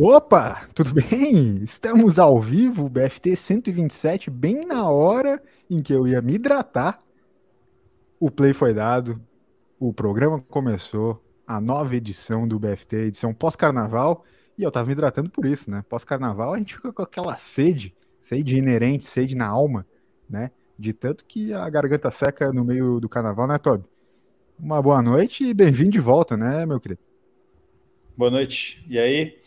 Opa, tudo bem? Estamos ao vivo, BFT 127, bem na hora em que eu ia me hidratar. O play foi dado, o programa começou, a nova edição do BFT, edição pós-carnaval, e eu tava me hidratando por isso, né? Pós-carnaval a gente fica com aquela sede, sede inerente, sede na alma, né? De tanto que a garganta seca no meio do carnaval, né, Toby? Uma boa noite e bem-vindo de volta, né, meu querido? Boa noite. E aí?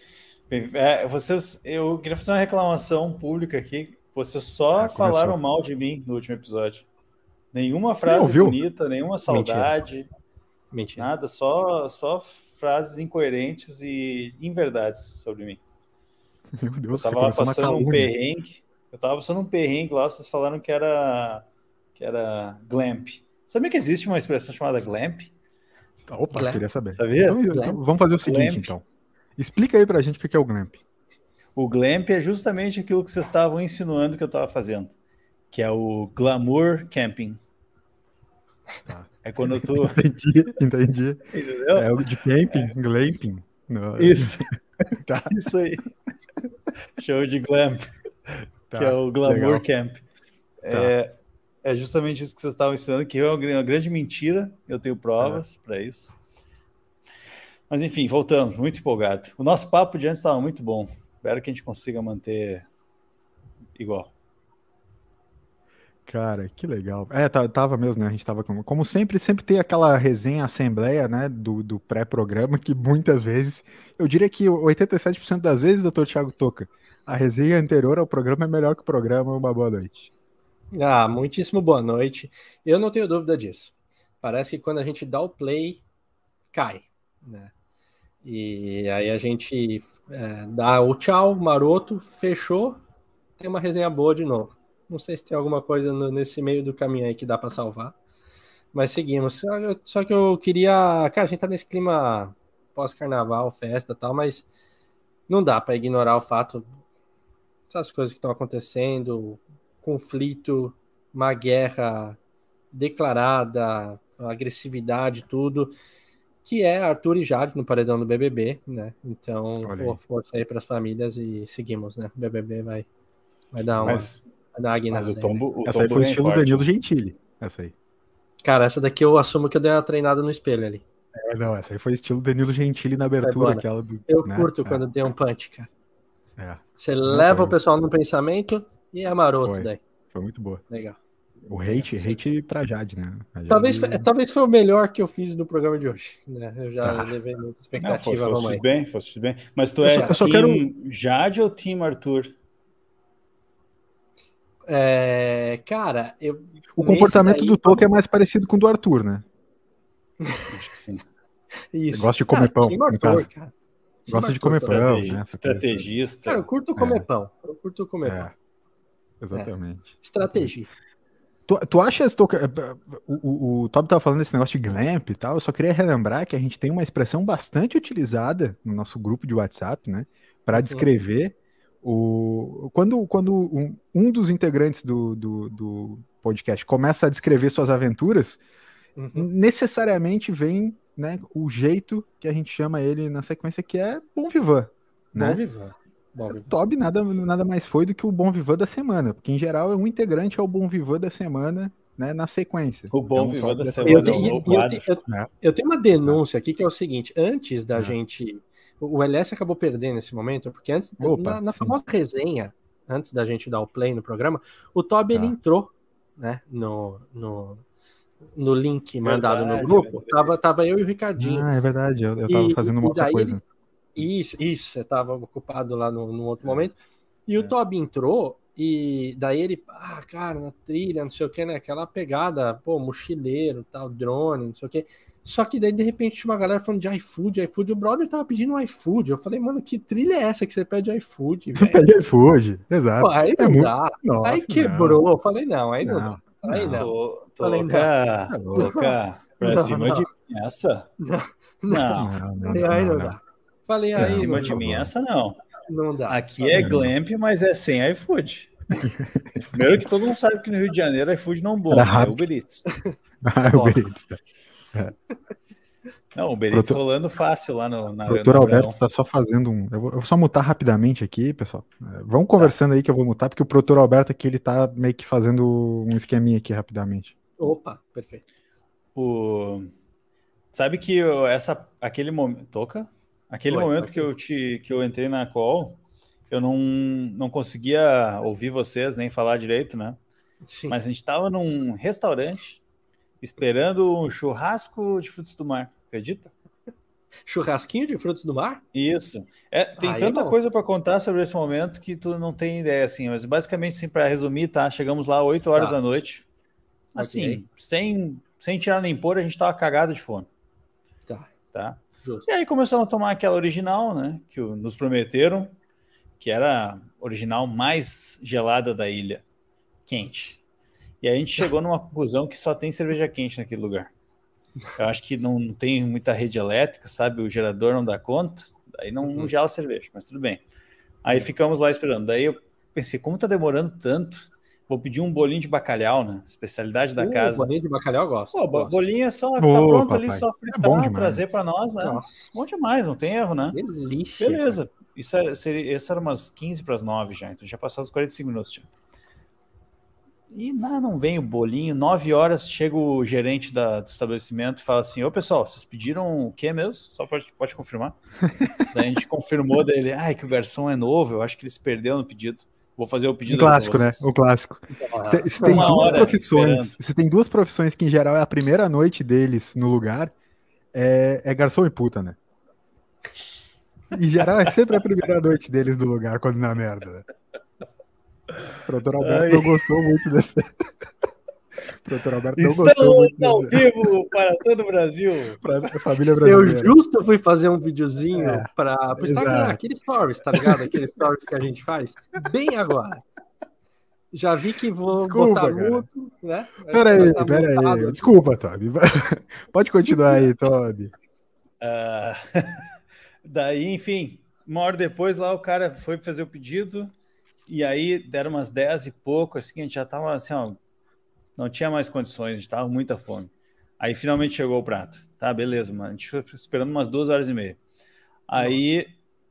É, vocês, eu queria fazer uma reclamação pública aqui. Vocês só ah, falaram mal de mim no último episódio. Nenhuma frase bonita, nenhuma saudade. Mentira. Mentira. Nada, só, só frases incoerentes e inverdades sobre mim. Meu Deus, eu tava passando um perrengue. Eu tava passando um perrengue lá, vocês falaram que era que era glamp. Sabia que existe uma expressão chamada glamp? Opa, glamp. queria saber. Sabia? Então, então, vamos fazer o seguinte, glamp. então. Explica aí pra gente o que é o Glamp. O Glamp é justamente aquilo que vocês estavam insinuando que eu estava fazendo, que é o Glamour Camping. Tá. É quando tô. entendi, entendi. Entendeu? É o de camping, é. glamping. Não. Isso. tá. Isso aí. Show de glamp. Tá. Que é o Glamour Legal. Camp. Tá. É, é justamente isso que vocês estavam ensinando, que é uma grande mentira. Eu tenho provas é. para isso. Mas enfim, voltamos, muito empolgado. O nosso papo de antes estava muito bom. Espero que a gente consiga manter igual. Cara, que legal. É, tava mesmo, né? A gente tava como, como sempre, sempre tem aquela resenha, assembleia, né, do, do pré-programa, que muitas vezes, eu diria que 87% das vezes, doutor Thiago Toca, a resenha anterior ao programa é melhor que o programa. Uma boa noite. Ah, muitíssimo boa noite. Eu não tenho dúvida disso. Parece que quando a gente dá o play, cai, né? E aí a gente é, dá o tchau, maroto, fechou, tem uma resenha boa de novo. Não sei se tem alguma coisa no, nesse meio do caminho aí que dá para salvar. Mas seguimos. Só, só, que eu queria. Cara, a gente tá nesse clima pós-carnaval, festa tal, mas não dá para ignorar o fato essas coisas que estão acontecendo, conflito, uma guerra declarada, agressividade, tudo que é Arthur e Jade no paredão do BBB, né? Então, pô, força aí para as famílias e seguimos, né? O BBB vai, vai dar uma, mas, vai dar uma mas o tombo, o essa aí foi estilo forte. Danilo Gentili, essa aí. Cara, essa daqui eu assumo que eu dei uma treinada no espelho ali. É, não, essa aí foi estilo Danilo Gentili na abertura, aquela do, Eu né? curto é. quando tem um punch, cara. É. Você não leva foi. o pessoal no pensamento e é maroto foi. daí. Foi muito boa. Legal. O hate, hate pra Jade, né? Jade... Talvez, talvez foi o melhor que eu fiz no programa de hoje. Né? Eu já tá. levei muita expectativa. Não, fosse, bem, fosse bem. Mas tu é eu só, eu quero... Jade ou Team Arthur? É, cara, eu. O comportamento daí, do Tolkien é mais parecido com o do Arthur, né? Acho que sim. Isso. Gosta de comer cara, pão. Arthur, cara. Gosta de comer pão. Né? Estrategista. Cara, eu curto comer é. pão. Eu curto comer é. pão. Exatamente. É. Estratégia. Tu, tu achas, tu, o, o, o Tob tava falando desse negócio de glamp e tal, eu só queria relembrar que a gente tem uma expressão bastante utilizada no nosso grupo de WhatsApp, né, para uhum. descrever o... Quando, quando um, um dos integrantes do, do, do, podcast começa a descrever suas aventuras, uhum. necessariamente vem né, o jeito que a gente chama ele na sequência, que é Bom Vivan. Né? Bom. Toby nada, nada mais foi do que o Bom Vivan da semana, porque em geral é um integrante é o Bom Vivan da semana né, na sequência. O Bom então, Vivan da semana. Eu, tenho, eu, eu, é. eu, tenho uma denúncia aqui que é o seguinte: antes da é. gente. O LS acabou perdendo nesse momento, porque antes, Opa, na, na famosa resenha, antes da gente dar o play no programa, o Toby ele tá. entrou né, no, no, no link mandado verdade, no grupo. Tava, tava eu e o Ricardinho. Ah, é verdade, eu, eu tava e, fazendo uma outra coisa. Ele, isso, isso, você estava ocupado lá no, no outro momento. E é. o Toby entrou, e daí ele, ah, cara, na trilha, não sei o que, né? Aquela pegada, pô, mochileiro, tal, drone, não sei o que. Só que daí, de repente, tinha uma galera falando de iFood, iFood. O brother tava pedindo iFood. Eu falei, mano, que trilha é essa que você pede iFood, velho? Pede iFood, exato. Pô, aí é não muito... dá. Nossa, aí quebrou. Não. Eu falei, não, aí não, não dá. Aí não. Tô, tô falei, não. Toca pra não, cima não. de essa? Não. Não, não, aí não dá. Falei aí. Em cima de mim, essa não. Não dá. Aqui é Glamp, mas é sem iFood. Primeiro que todo mundo sabe que no Rio de Janeiro iFood não bomba, é Uber Eats. Ah, Uber Eats. Tá. É. Não, o Benítez Proto... rolando fácil lá no. Na, o doutor Alberto tá só fazendo um. Eu vou, eu vou, só mutar rapidamente aqui, pessoal. É, vamos conversando tá. aí que eu vou mutar, porque o produtor Alberto aqui ele tá meio que fazendo um esqueminha aqui rapidamente. Opa, perfeito. O... Sabe que essa, aquele momento. Toca? Aquele Oi, momento que eu, te, que eu entrei na call, eu não, não conseguia ouvir vocês nem falar direito, né? Sim. Mas a gente estava num restaurante esperando um churrasco de frutos do mar, acredita? Churrasquinho de frutos do mar? Isso. É, tem Aí, tanta coisa para contar sobre esse momento que tu não tem ideia, assim. Mas basicamente, assim, para resumir, tá? Chegamos lá 8 horas tá. da noite. Assim, okay. sem, sem tirar nem pôr, a gente tava cagado de fome. Tá. Tá? Justo. E aí começamos a tomar aquela original, né? Que nos prometeram, que era a original mais gelada da ilha. Quente. E a gente chegou numa conclusão que só tem cerveja quente naquele lugar. Eu acho que não tem muita rede elétrica, sabe? O gerador não dá conta, aí não, não uhum. gela a cerveja, mas tudo bem. Aí ficamos lá esperando. Daí eu pensei, como tá demorando tanto? Vou pedir um bolinho de bacalhau, né? Especialidade da uh, casa. Bolinho de bacalhau eu gosto. Pô, gosto. bolinho é só tá pronto papai. ali, só fritar, é trazer para nós, né? Nossa. Bom demais, não tem erro, né? Delícia. Beleza. Isso, é, seria, isso era umas 15 para as 9 já, então já passaram os 45 minutos. Já. E não, não vem o bolinho. 9 horas chega o gerente da, do estabelecimento e fala assim: Ô pessoal, vocês pediram o que mesmo? Só pode, pode confirmar. Daí a gente confirmou dele: ai, que o garçom é novo, eu acho que ele se perdeu no pedido. Vou fazer o pedido. O clássico, né? O clássico. Se, se tem duas profissões, se tem duas profissões que em geral é a primeira noite deles no lugar, é, é garçom e puta, né? Em geral é sempre a primeira noite deles no lugar quando na merda. Né? O doutor Alberto não gostou muito desse. Doutor Alberto não gostou muito ao vivo para todo o Brasil. Para a família brasileira. Eu justo fui fazer um videozinho é, para o Instagram, aquele stories, tá ligado? Aquele stories que a gente faz. Bem agora. Já vi que vou Desculpa, botar muito, né? Peraí, peraí. Desculpa, Toby. Pode continuar aí, Toby. Uh, daí, enfim, uma hora depois lá o cara foi fazer o pedido e aí deram umas 10 e pouco, assim, a gente já tava assim, ó, não tinha mais condições, a gente tava com muita fome. Aí finalmente chegou o prato. Tá, beleza, mano. A gente foi esperando umas duas horas e meia. Aí Nossa.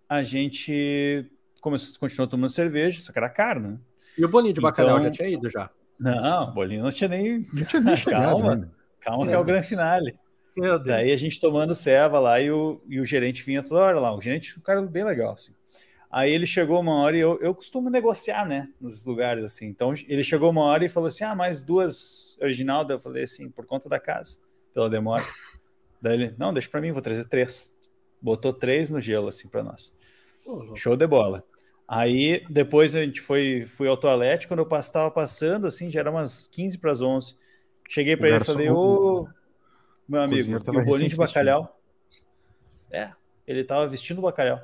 a gente começou, continuou tomando cerveja, só que era caro, né? E o bolinho de bacalhau então... já tinha ido já? Não, o bolinho não tinha nem. Não tinha nem calma, né? calma que é o grande finale. Meu Deus. Daí a gente tomando ceva lá e o, e o gerente vinha toda hora lá. O gerente, um cara bem legal, assim. Aí ele chegou uma hora e eu, eu costumo negociar, né, nos lugares assim. Então ele chegou uma hora e falou assim: ah, mais duas original. Daí eu falei assim: por conta da casa, pela demora. Daí ele: não, deixa para mim, vou trazer três. Botou três no gelo, assim, para nós. Show de bola. Aí depois a gente foi fui ao toalete. Quando eu estava passando, assim, já era umas 15 para as 11. Cheguei para ele e falei: ô, meu amigo, e o bolinho de bacalhau? É, ele tava vestindo bacalhau.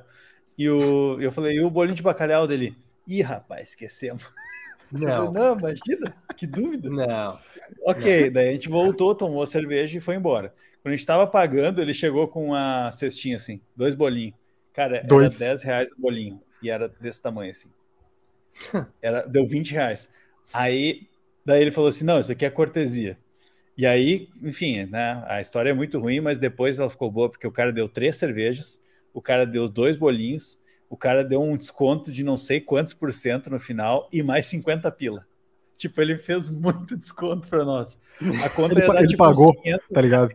E o, eu falei, e o bolinho de bacalhau dele? Ih, rapaz, esquecemos. Não. não, imagina, que dúvida. Não. Ok, não. daí a gente voltou, tomou a cerveja e foi embora. Quando a gente tava pagando, ele chegou com uma cestinha assim, dois bolinhos. Cara, dois. era 10 reais o bolinho. E era desse tamanho assim. Era, deu 20 reais. Aí, daí ele falou assim: não, isso aqui é cortesia. E aí, enfim, né? A história é muito ruim, mas depois ela ficou boa, porque o cara deu três cervejas o cara deu dois bolinhos, o cara deu um desconto de não sei quantos por cento no final e mais 50 pila. Tipo, ele fez muito desconto para nós. A conta ele, ele tipo, pagou, tá ligado?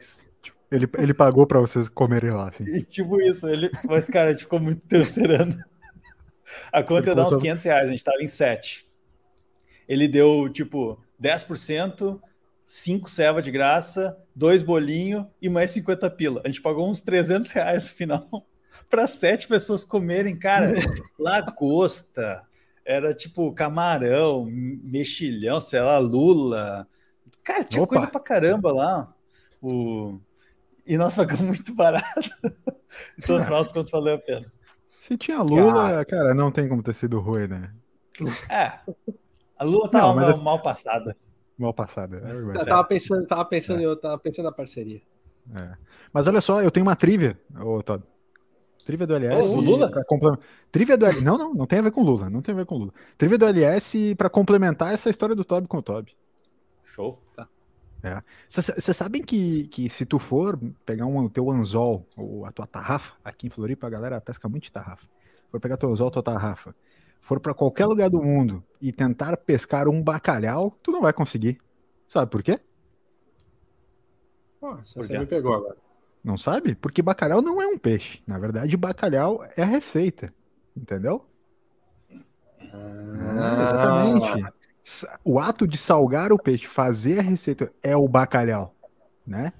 Ele, ele pagou para vocês comerem lá, assim. E tipo isso, ele, mas cara, a gente ficou muito tempo esperando. A conta ia dar uns 500 reais, a gente tava em 7. Ele deu, tipo, 10%, 5 ceva de graça, dois bolinhos e mais 50 pila. A gente pagou uns 300 reais no final para sete pessoas comerem, cara, lagosta, era tipo camarão, mexilhão, sei lá, lula. Cara, tinha Opa. coisa pra caramba lá. O... E nós pagamos muito barato. então, no final contos, valeu a pena. Se tinha lula, cara, cara, não tem como ter sido ruim, né? É. A lula tava não, mal, mal passada. Mal passada. É eu tava pensando, tava pensando, é. eu tava pensando na parceria. É. Mas olha só, eu tenho uma trivia, ô Todd. Trivia do LS. Oh, Lula? Complement... Trivia do Não, não, não tem a ver com Lula. Não tem a ver com Lula. Trivia do LS para complementar essa história do Toby com o Toby. Show. Tá. Vocês é. sabem que, que se tu for pegar um, o teu anzol, ou a tua tarrafa, aqui em Floripa a galera pesca muito de tarrafa. For pegar teu anzol, tua tarrafa, for para qualquer lugar do mundo e tentar pescar um bacalhau, tu não vai conseguir. Sabe por quê? Nossa, você me pegou agora. Não sabe? Porque bacalhau não é um peixe. Na verdade, bacalhau é a receita. Entendeu? Ah, é, exatamente o ato de salgar o peixe, fazer a receita é o bacalhau, né?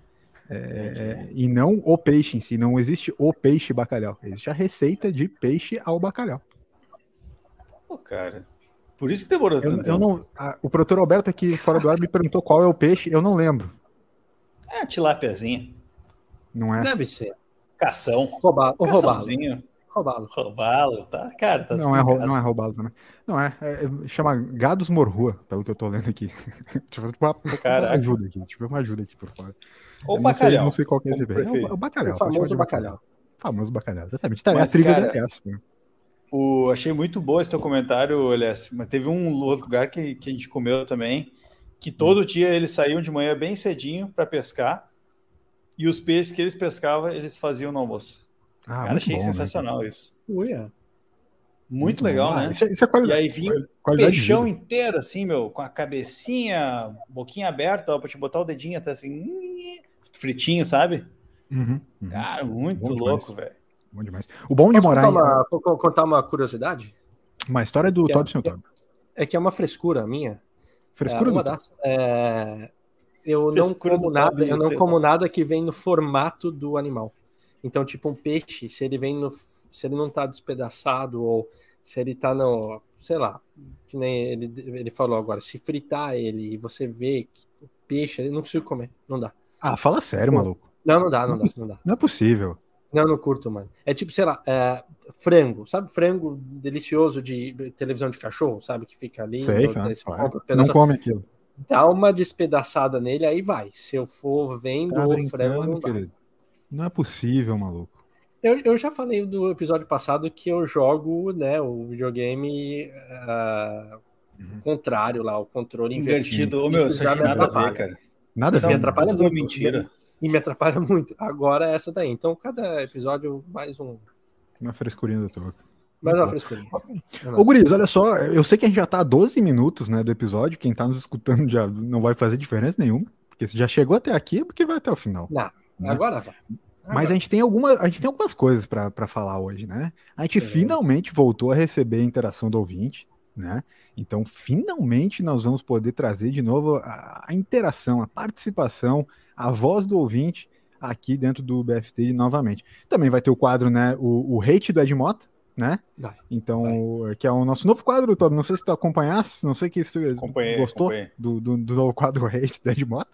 É, é, e não o peixe em si, não existe o peixe bacalhau, existe a receita de peixe ao bacalhau. Pô, cara, por isso que demorou eu, tanto. Eu não, a, o produtor Alberto aqui fora do ar me perguntou qual é o peixe, eu não lembro. É a tilápiazinha. Não é? Deve ser. Cação. Roubado. Roubá-lo. Roubá-lo, tá? Cara, tá não, é, não é roubá-lo também. Não, é, é, Chama Gados Morrua, pelo que eu tô lendo aqui. tipo, uma, uma ajuda aqui. Tipo, uma ajuda aqui por fora. Ou não bacalhau. Sei, não sei qual que é esse é, o, o bacalhau. O famoso bacalhau. Famoso bacalhau, exatamente. Tá, Mas, a trivia cara, essa, né? o, achei muito bom esse teu comentário, Elias. Mas teve um lugar que, que a gente comeu também, que todo dia eles saíam de manhã bem cedinho para pescar. E os peixes que eles pescavam, eles faziam no almoço. Ah, Cara, achei bom, né, sensacional né? isso. Uia. Muito, muito legal, né? Isso, é, isso é qualidade. E aí vinha o peixão inteiro, assim, meu, com a cabecinha, boquinha aberta, ó, pra te botar o dedinho até assim, fritinho, sabe? Uhum, uhum. Cara, muito bom louco, velho. Bom demais. O bom de Posso morar contar em... uma, contar uma curiosidade? Uma história do Todd é, Todd. É que é uma frescura minha. Frescura é, uma das, é, eu não como nada, eu não como nada que vem no formato do animal. Então, tipo, um peixe, se ele vem no. Se ele não tá despedaçado, ou se ele tá no. Sei lá, que nem ele, ele falou agora, se fritar ele e você vê que o peixe, ele não consigo comer. Não dá. Ah, fala sério, maluco. Não, não dá, não, não dá, não dá. Não é possível. Não, não curto, mano. É tipo, sei lá, é, frango, sabe? Frango delicioso de televisão de cachorro, sabe? Que fica ali. Sei, então, cara, não come aquilo. Dá uma despedaçada nele, aí vai. Se eu for vendo tá o frango, não. Não é possível, maluco. Eu, eu já falei do episódio passado que eu jogo, né, o videogame uh, uhum. contrário lá, o controle invertido. Ô, meu, isso já nada a ver, cara. Nada a ver. Me atrapalha muito. Mentira. E me atrapalha muito. Agora é essa daí. Então, cada episódio, mais um. Uma frescurinha do toque. Mais uma frescurinha. Ô, Guriz, olha só, eu sei que a gente já tá a 12 minutos, né, do episódio. Quem tá nos escutando já não vai fazer diferença nenhuma. Porque se já chegou até aqui, é porque vai até o final. Não. Né? Agora vai. Mas a gente tem alguma, a gente tem algumas coisas para falar hoje, né? A gente é. finalmente voltou a receber a interação do ouvinte, né? Então, finalmente nós vamos poder trazer de novo a, a interação, a participação, a voz do ouvinte aqui dentro do BFT novamente. Também vai ter o quadro, né? O, o hate do Ed Mota, né? Vai, então, vai. que é o nosso novo quadro, Toby. Não sei se tu acompanhasse, não sei que se gostou Do, do, do, novo quadro hate do Ed Mota.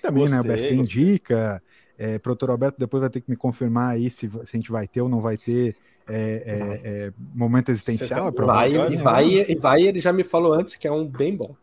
Também, gostei, né? O BFT gostei. indica. É, Produtor Alberto depois vai ter que me confirmar aí se, se a gente vai ter ou não vai ter é, é, é momento existencial. Tá... Vai, e vai, e vai, ele já me falou antes que é um bem bom.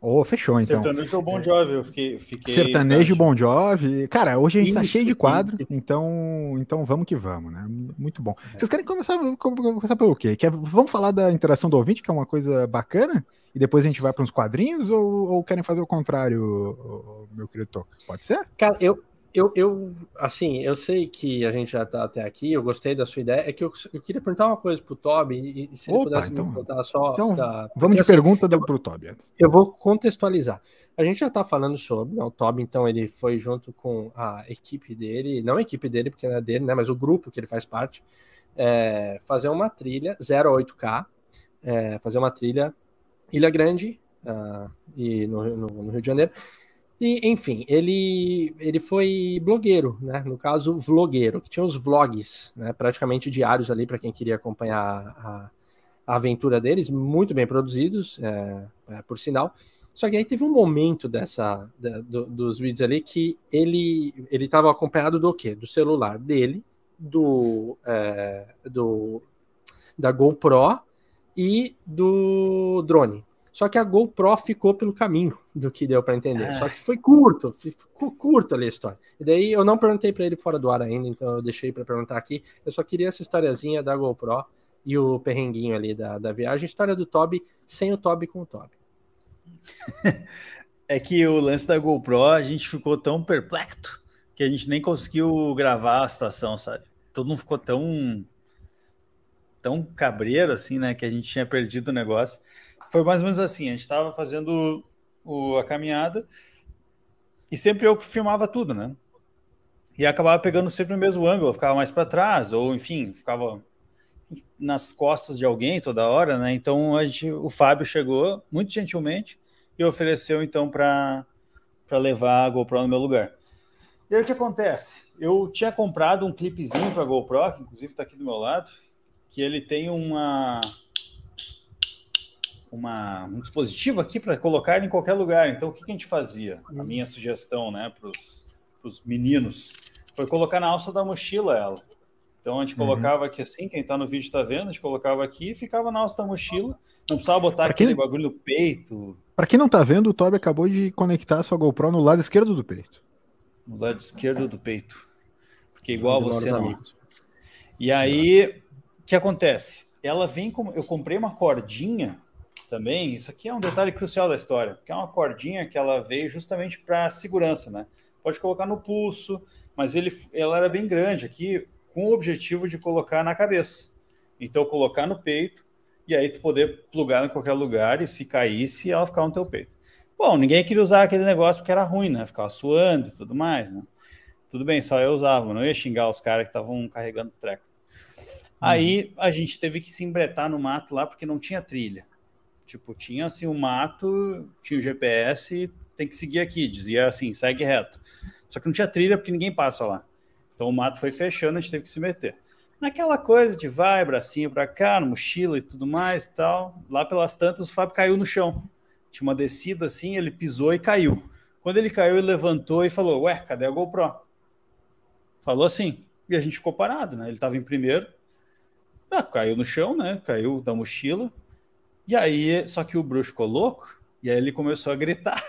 Oh, fechou, então. Sertanejo ou Bon Jovi, eu fiquei... fiquei Sertanejo e Bon Jovi. Cara, hoje a gente tá cheio de quadro, então, então vamos que vamos, né? Muito bom. É. Vocês querem começar, começar pelo quê? Quer, vamos falar da interação do ouvinte, que é uma coisa bacana? E depois a gente vai para uns quadrinhos? Ou, ou, querem fazer o contrário, meu querido Toca? Pode ser? Cara, eu, eu, eu, assim, eu sei que a gente já tá até aqui, eu gostei da sua ideia. É que eu, eu queria perguntar uma coisa pro Toby, e, se ele Opa, pudesse então, me contar só. Então, da, vamos de assim, pergunta do, pro Toby. Eu vou contextualizar. A gente já tá falando sobre, né, o Toby, então, ele foi junto com a equipe dele, não a equipe dele, porque não é dele, né, mas o grupo que ele faz parte, é, fazer uma trilha 0 a 8K, é, fazer uma trilha Ilha Grande, uh, e no, no, no Rio de Janeiro. E, enfim, ele, ele foi blogueiro, né? No caso, vlogueiro, que tinha os vlogs, né? Praticamente diários ali para quem queria acompanhar a, a, aventura deles, muito bem produzidos, é, é, por sinal. Só que aí teve um momento dessa da, do, dos vídeos ali que ele ele estava acompanhado do quê? Do celular dele, do, é, do da GoPro e do drone. Só que a GoPro ficou pelo caminho do que deu para entender. É. Só que foi curto, ficou curto ali a história. E daí eu não perguntei para ele fora do ar ainda, então eu deixei para perguntar aqui. Eu só queria essa historiazinha da GoPro e o perrenguinho ali da, da viagem. História do Toby sem o Toby com o Toby. É que o lance da GoPro, a gente ficou tão perplexo que a gente nem conseguiu gravar a situação, sabe? Todo mundo ficou tão tão cabreiro assim, né, que a gente tinha perdido o negócio. Foi mais ou menos assim, a gente estava fazendo o, a caminhada e sempre eu que filmava tudo, né? E acabava pegando sempre o mesmo ângulo, ficava mais para trás, ou enfim, ficava nas costas de alguém toda hora, né? Então a gente, o Fábio chegou muito gentilmente e ofereceu então para levar a GoPro no meu lugar. E aí o que acontece? Eu tinha comprado um clipezinho para GoPro, que inclusive está aqui do meu lado, que ele tem uma, uma um dispositivo aqui para colocar em qualquer lugar. Então, o que, que a gente fazia? A minha sugestão né, para os meninos foi colocar na alça da mochila ela. Então, a gente uhum. colocava aqui assim, quem está no vídeo está vendo, a gente colocava aqui e ficava na alça da mochila. Não precisava botar pra aquele quem... bagulho no peito. Para quem não está vendo, o Toby acabou de conectar a sua GoPro no lado esquerdo do peito. No lado esquerdo do peito. Porque igual você não. E aí, que acontece? Ela vem como. Eu comprei uma cordinha também. Isso aqui é um detalhe crucial da história, que é uma cordinha que ela veio justamente para segurança, né? Pode colocar no pulso, mas ele, ela era bem grande aqui, com o objetivo de colocar na cabeça. Então, colocar no peito e aí tu poder plugar em qualquer lugar e se caísse, ela ficar no teu peito. Bom, ninguém queria usar aquele negócio porque era ruim, né? Ficava suando e tudo mais, né? Tudo bem, só eu usava, não ia xingar os caras que estavam carregando treco. Aí a gente teve que se embretar no mato lá porque não tinha trilha. Tipo, tinha assim o um mato, tinha o GPS, tem que seguir aqui, dizia assim, segue reto. Só que não tinha trilha porque ninguém passa lá. Então o mato foi fechando, a gente teve que se meter. Naquela coisa de vai, bracinho para cá, mochila e tudo mais e tal. Lá pelas tantas, o Fábio caiu no chão. Tinha uma descida assim, ele pisou e caiu. Quando ele caiu, ele levantou e falou: Ué, cadê a GoPro? Falou assim. E a gente ficou parado, né? Ele estava em primeiro, ah, caiu no chão, né? Caiu da mochila. E aí, só que o bruxo ficou louco, e aí ele começou a gritar: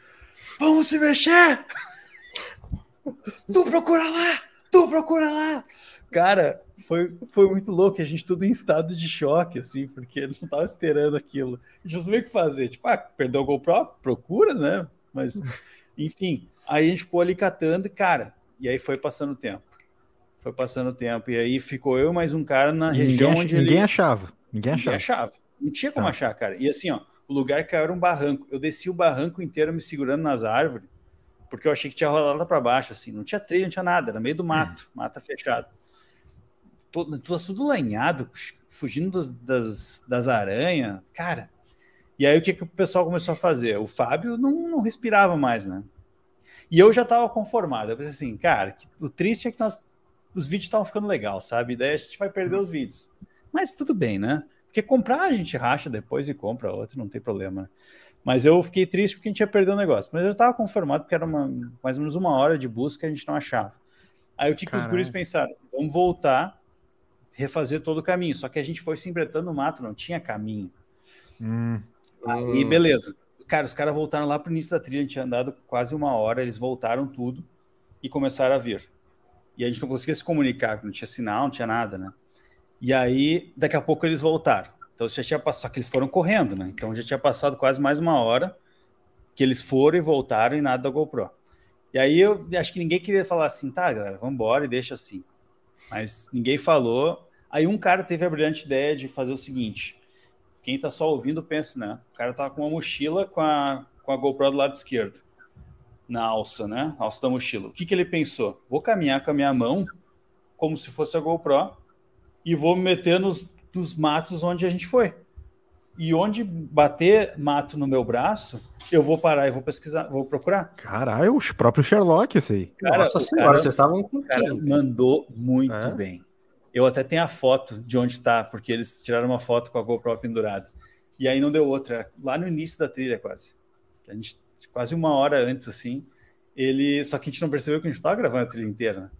Vamos se mexer! Tu procura lá! Tu procura lá! Cara, foi, foi muito louco, a gente tudo em estado de choque, assim, porque ele não tava esperando aquilo. A gente não sabia o que fazer. Tipo, ah, perdeu o GoPro? Procura, né? Mas, enfim, aí a gente ficou ali catando, cara, e aí foi passando o tempo. Foi passando o tempo. E aí ficou eu mais um cara na e região ninguém, onde ninguém ele... achava. Ninguém achava. Ninguém achava. Não tinha como tá. achar, cara. E assim, ó, o lugar caiu era um barranco. Eu desci o barranco inteiro me segurando nas árvores, porque eu achei que tinha rolado para baixo, assim. Não tinha trilha, não tinha nada. Era meio do mato, hum. mata fechada. Tudo, tudo lanhado, fugindo das, das, das aranhas. Cara, e aí o que, que o pessoal começou a fazer? O Fábio não, não respirava mais, né? E eu já estava conformado. Eu pensei assim, cara, o triste é que nós os vídeos estavam ficando legal, sabe? Daí a gente vai perder os vídeos. Mas tudo bem, né? Porque comprar a gente racha depois e compra outro, não tem problema. Mas eu fiquei triste porque a gente ia perder o negócio. Mas eu estava conformado porque era uma, mais ou menos uma hora de busca e a gente não achava. Aí o que, que os guris pensaram? Vamos voltar, refazer todo o caminho. Só que a gente foi se embretando no mato, não tinha caminho. Hum. Aí beleza. Cara, os caras voltaram lá para o início da trilha, a gente tinha andado quase uma hora, eles voltaram tudo e começaram a vir e a gente não conseguia se comunicar, não tinha sinal, não tinha nada, né? E aí, daqui a pouco eles voltaram. Então já tinha passado, só que eles foram correndo, né? Então já tinha passado quase mais uma hora que eles foram e voltaram e nada da GoPro. E aí eu acho que ninguém queria falar assim, tá, galera, vamos embora e deixa assim. Mas ninguém falou. Aí um cara teve a brilhante ideia de fazer o seguinte: quem tá só ouvindo pensa, né? O cara tava com uma mochila com a, com a GoPro do lado esquerdo na alça, né? Alça da mochila. O que, que ele pensou? Vou caminhar com a minha mão como se fosse a GoPro e vou me meter nos, nos matos onde a gente foi. E onde bater mato no meu braço, eu vou parar e vou pesquisar, vou procurar. Caralho, os próprios Sherlock, esse aí. Cara, Nossa senhora, cara, vocês estavam com cara mandou muito é? bem. Eu até tenho a foto de onde está, porque eles tiraram uma foto com a GoPro pendurada. E aí não deu outra, lá no início da trilha quase. A gente quase uma hora antes, assim. Ele, só que a gente não percebeu que a gente estava gravando a trilha inteira. Né?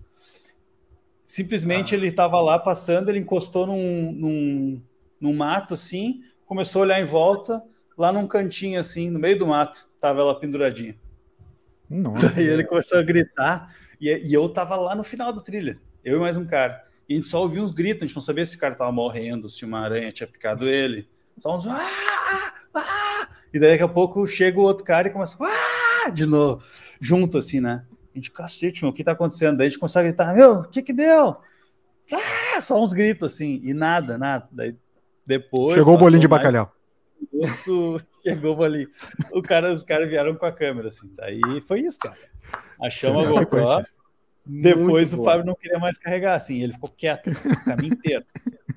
Simplesmente ah. ele estava lá passando, ele encostou num, num, num mato, assim, começou a olhar em volta, lá num cantinho, assim, no meio do mato, tava ela penduradinha. Nossa, Daí ele começou a gritar, e, e, eu tava lá no final da trilha, eu e mais um cara. E a gente só ouvia uns gritos, a gente não sabia se o cara tava morrendo, se uma aranha tinha picado ele. Só uns. Ah! Ah! E daí daqui a pouco chega o outro cara e começa. Ah! ah! de novo, junto assim, né? A gente, cacete, meu, o que tá acontecendo? Daí a gente consegue gritar, meu, o que que deu? Ah! Só uns gritos assim, e nada, nada. Daí depois. Chegou o bolinho de bacalhau. Isso, chegou o bolinho. O cara, os caras vieram com a câmera, assim. Daí foi isso, cara. Achamos a GoPro. Depois o Fábio não queria mais carregar, assim. Ele ficou quieto o caminho inteiro.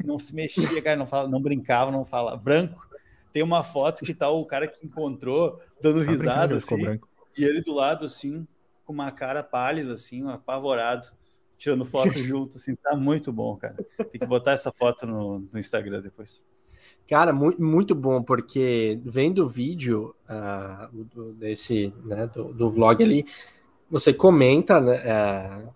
Não se mexia, cara, não, fala, não brincava, não falava. Branco. Tem uma foto que tá o cara que encontrou dando tá risada, assim. E ele do lado, assim, com uma cara pálida, assim, apavorado tirando foto junto, assim, tá muito bom, cara. Tem que botar essa foto no, no Instagram depois. Cara, muito, muito bom, porque vendo o vídeo uh, desse, né, do, do, vlog ali, você comenta né, uh,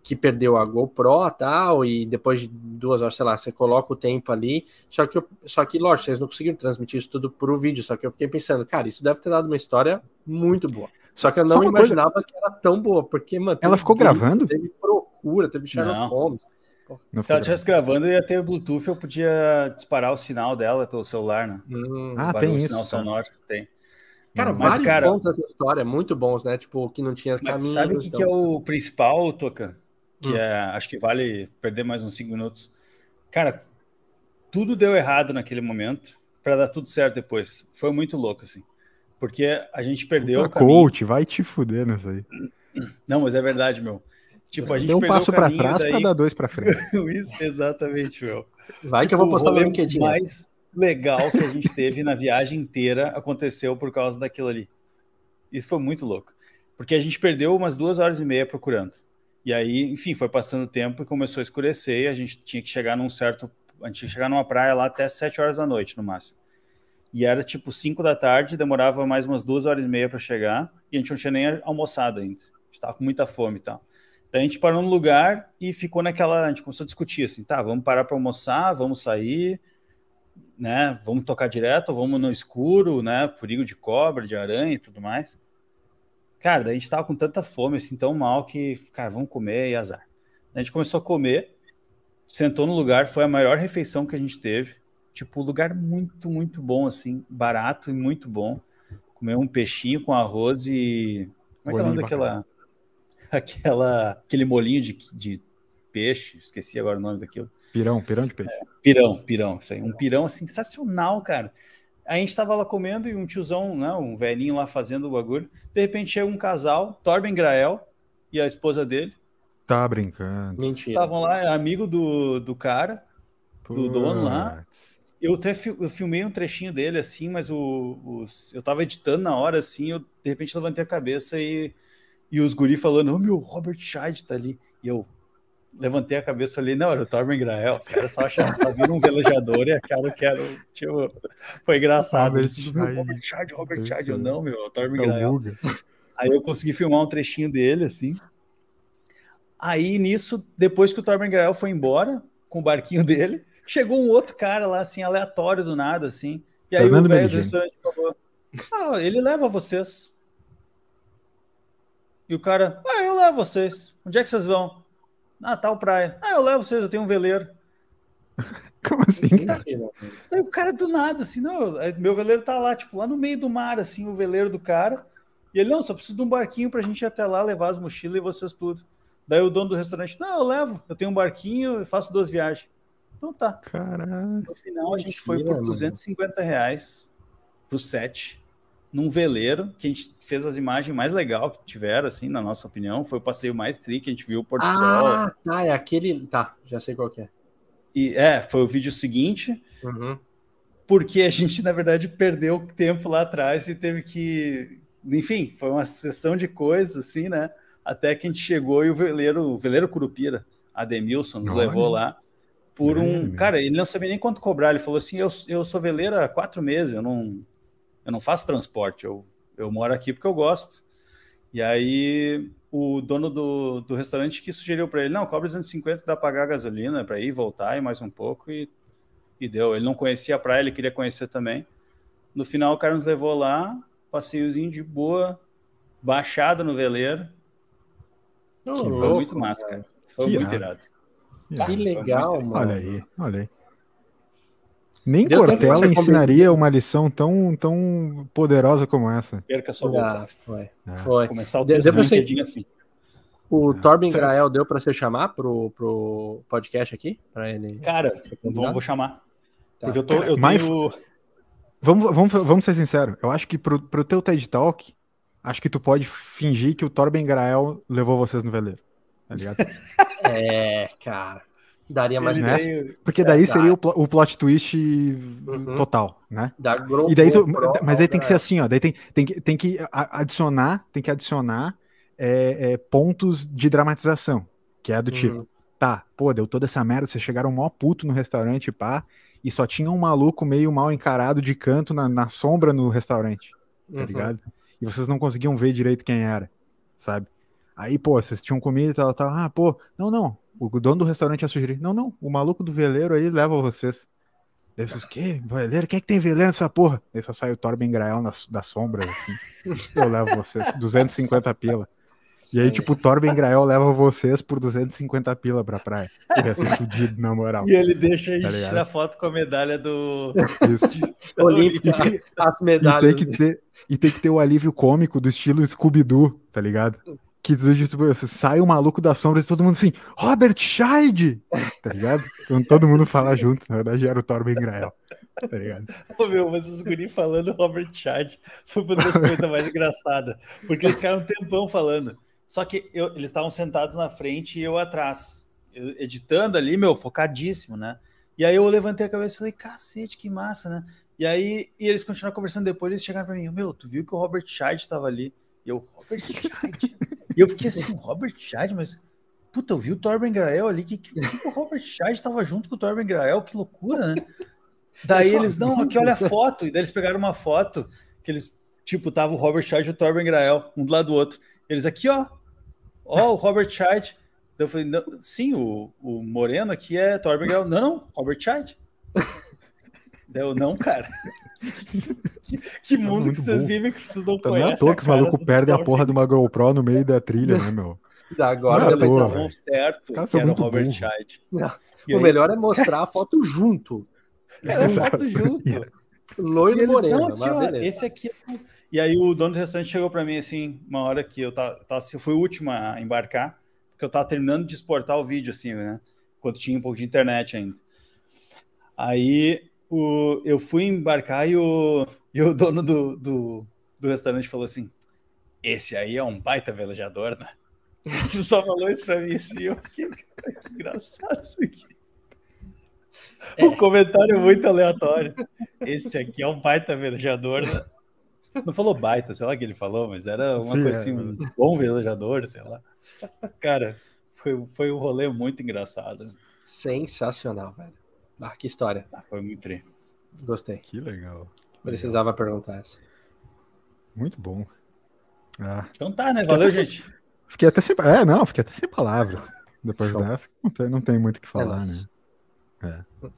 que perdeu a GoPro tal, e depois de duas horas, sei lá, você coloca o tempo ali, só que, eu, só que lógico, vocês não conseguiram transmitir isso tudo pro vídeo, só que eu fiquei pensando, cara, isso deve ter dado uma história muito boa. Só que eu não imaginava coisa... que era tão boa, porque, mano. Ela ficou gravando? Teve procura, teve Sherlock não. Holmes. Não Se ela estivesse gravando, ia ter Bluetooth, eu podia disparar o sinal dela pelo celular, né? Hum, ah, tem isso. sinal tá. sonoro, tem. Cara, mas, vários cara, bons dessa história, muito bons, né? Tipo, que não tinha caminho. Sabe o que, então... que, é o principal, Toca? Que hum. é, acho que vale perder mais uns 5 minutos. Cara, tudo deu errado naquele momento para dar tudo certo depois. Foi muito louco, assim. Porque a gente perdeu Puta o caminho. coach, vai te fuder nessa aí. Não, mas é verdade, meu. Tipo, a gente Deu um passo para trás daí... para dar dois para frente. Isso, exatamente, meu. Vai tipo, que eu vou postar no LinkedIn. mais legal que a gente teve na viagem inteira aconteceu por causa daquilo ali. Isso foi muito louco. Porque a gente perdeu umas duas horas e meia procurando. E aí, enfim, foi passando o tempo e começou a escurecer e a gente tinha que chegar num certo... A gente tinha que chegar numa praia lá até sete horas da noite, no máximo. E era tipo 5 da tarde, demorava mais umas duas horas e meia para chegar, e a gente não tinha nem almoçado ainda. A gente tava com muita fome e tal. Daí a gente parou no lugar e ficou naquela. A gente começou a discutir assim: tá, vamos parar para almoçar, vamos sair, né? Vamos tocar direto, vamos no escuro, né? Perigo de cobra, de aranha e tudo mais. Cara, daí a gente tava com tanta fome, assim, tão mal que, cara, vamos comer e azar. A gente começou a comer, sentou no lugar, foi a maior refeição que a gente teve tipo, lugar muito, muito bom, assim, barato e muito bom. Comer um peixinho com arroz e. Como é que é o nome daquela. Aquela, aquele molinho de, de peixe, esqueci agora o nome daquilo. Pirão, pirão de peixe. É, pirão, pirão, isso aí. Um pirão assim, sensacional, cara. A gente tava lá comendo e um tiozão, né, um velhinho lá fazendo o bagulho. De repente chega um casal, Torben Grael e a esposa dele. Tá brincando. Mentira. Estavam lá, é amigo do, do cara, do dono lá. Eu até eu filmei um trechinho dele, assim, mas o, os, eu tava editando na hora, assim, eu de repente levantei a cabeça e, e os guri falando, ô oh, meu, Robert Scheid tá ali. E eu levantei a cabeça ali, não, era o Torben Grael. Os caras só acharam, só viram um velejador e acharam que era o. Tipo, foi engraçado. Robert Scheid, Robert Scheid, Robert Scheid. Eu não, meu, é o Torben é Grael. Aí eu consegui filmar um trechinho dele, assim. Aí nisso, depois que o Torben Grael foi embora, com o barquinho dele, Chegou um outro cara lá, assim, aleatório do nada, assim. E aí Fernando o velho do restaurante falou: Ah, ele leva vocês. E o cara, ah, eu levo vocês. Onde é que vocês vão? Ah, tal praia. Ah, eu levo vocês, eu tenho um veleiro. Como assim? Cara? Aí o cara do nada, assim, não, meu veleiro tá lá, tipo, lá no meio do mar, assim, o veleiro do cara. E ele, não, só preciso de um barquinho pra gente ir até lá, levar as mochilas e vocês tudo. Daí o dono do restaurante, não, eu levo, eu tenho um barquinho e faço duas viagens. Então tá. Caralho. No final a gente foi por 250 reais pro set, num veleiro, que a gente fez as imagens mais legal que tiveram, assim, na nossa opinião. Foi o passeio mais tri que a gente viu o Porto ah, Sol. Ah, tá, é aquele. Tá, já sei qual que é. E é, foi o vídeo seguinte. Uhum. Porque a gente, na verdade, perdeu tempo lá atrás e teve que. Enfim, foi uma sessão de coisas, assim, né? Até que a gente chegou e o veleiro, o veleiro Curupira, Ademilson, nos Olha. levou lá por um. Cara, ele não sabia nem quanto cobrar. Ele falou assim: eu, eu sou veleiro há quatro meses, eu não, eu não faço transporte, eu, eu moro aqui porque eu gosto. E aí o dono do, do restaurante que sugeriu para ele: não, cobra 250 dá pagar a gasolina para ir voltar e mais um pouco. E, e deu. Ele não conhecia a praia, ele queria conhecer também. No final, o cara nos levou lá, passeiozinho de boa, baixada no veleiro. Oh, foi louco, muito massa, cara. Foi que muito irado. Que legal, mano. Olha aí, olha aí. Nem Deu Cortella ensinaria uma lição tão, tão poderosa como essa. Perca sua. Ah, foi. É. foi. Começar o texto de, assim. O é. Torben Grael deu para você chamar pro, pro podcast aqui? Para ele. Cara, vou, vou chamar. Tá. Porque eu tô. Eu Mas, tenho... vamos, vamos, vamos ser sinceros. Eu acho que pro, pro teu TED Talk, acho que tu pode fingir que o Torben Grael levou vocês no veleiro. Tá ligado? é, cara. Daria mais né? Veio... Porque daí seria o, o plot twist uhum. total, né? Da e daí tu, mas aí tem que ser assim, ó. Daí tem, tem, que, tem que adicionar, tem que adicionar é, é, pontos de dramatização, que é do uhum. tipo, tá, pô, deu toda essa merda, vocês chegaram mó puto no restaurante, pá, e só tinha um maluco meio mal encarado de canto na, na sombra no restaurante, tá uhum. ligado? E vocês não conseguiam ver direito quem era, sabe? Aí, pô, vocês tinham comida e tal, tal. Ah, pô, não, não. O dono do restaurante ia sugerir. Não, não. O maluco do veleiro aí leva vocês. Daí vocês, que? Veleiro? Quem é que tem veleiro nessa porra? Aí só sai o Torben Grael na, da sombra, assim. Eu levo vocês. 250 pila. E aí, tipo, o Torben Grael leva vocês por 250 pila pra praia. Ia ser fudido, na moral. E ele deixa tá a foto com a medalha do. Isso. Olímpica, as medalhas. E tem, que ter, e tem que ter o alívio cômico do estilo Scooby-Doo, tá ligado? Que tipo, sai o maluco da sombra e todo mundo assim, Robert Scheid! Tá ligado? Então todo mundo fala junto, na verdade era o Torben Grael. Tá ligado? Ô meu, mas os guri falando Robert Scheid foi uma das coisas mais engraçadas, porque eles ficaram um tempão falando. Só que eu, eles estavam sentados na frente e eu atrás, eu, editando ali, meu, focadíssimo, né? E aí eu levantei a cabeça e falei, cacete, que massa, né? E aí e eles continuaram conversando depois, eles chegaram para mim, meu, tu viu que o Robert Scheid estava ali? E eu, Robert Scheid? E eu fiquei assim, Robert Scheid, mas. Puta, eu vi o Torben Grael ali, que, que, que o Robert Scheid estava junto com o Torben Grael, que loucura, né? Daí eles, não, aqui olha a foto. E daí eles pegaram uma foto que eles, tipo, tava o Robert Scheid e o Torben Grael, um do lado do outro. Eles aqui, ó. Ó, o Robert Scheid. Eu falei, sim, o, o Moreno aqui é Torben Grael. Não, não, Robert Scheid. Deu, não, cara. Que, que mundo que vocês bom. vivem que vocês não conhecem? Não é à toa que os malucos perdem a porra de uma GoPro no meio da trilha, né, meu? Da agora eles estavam certo, que era o Robert Scheid. O aí... melhor é mostrar a foto junto. Era a foto junto. Loiro e moreno. Não, aqui, ó, esse aqui. É e aí o dono do restaurante chegou para mim assim, uma hora que eu tava, tava, eu fui o último a embarcar, porque eu tava terminando de exportar o vídeo assim, né? Quando tinha um pouco de internet ainda. Aí o, eu fui embarcar e o, e o dono do, do, do restaurante falou assim: Esse aí é um baita velejador, né? Ele só falou isso pra mim assim, eu fiquei que engraçado isso aqui. É. Um comentário muito aleatório. Esse aqui é um baita velejador, né? Não falou baita, sei lá o que ele falou, mas era uma Sim, coisa assim, é. um bom velejador, sei lá. Cara, foi, foi um rolê muito engraçado. Sensacional, velho. Ah, que história. Ah, foi muito tri. Gostei. Que legal. Precisava legal. perguntar essa. Muito bom. Ah. Então tá, né? Valeu, fiquei gente. Sem... Fiquei até sem. É, não, fiquei até sem palavras. Depois Show. dessa, não tem, não tem muito o que falar, é né? É.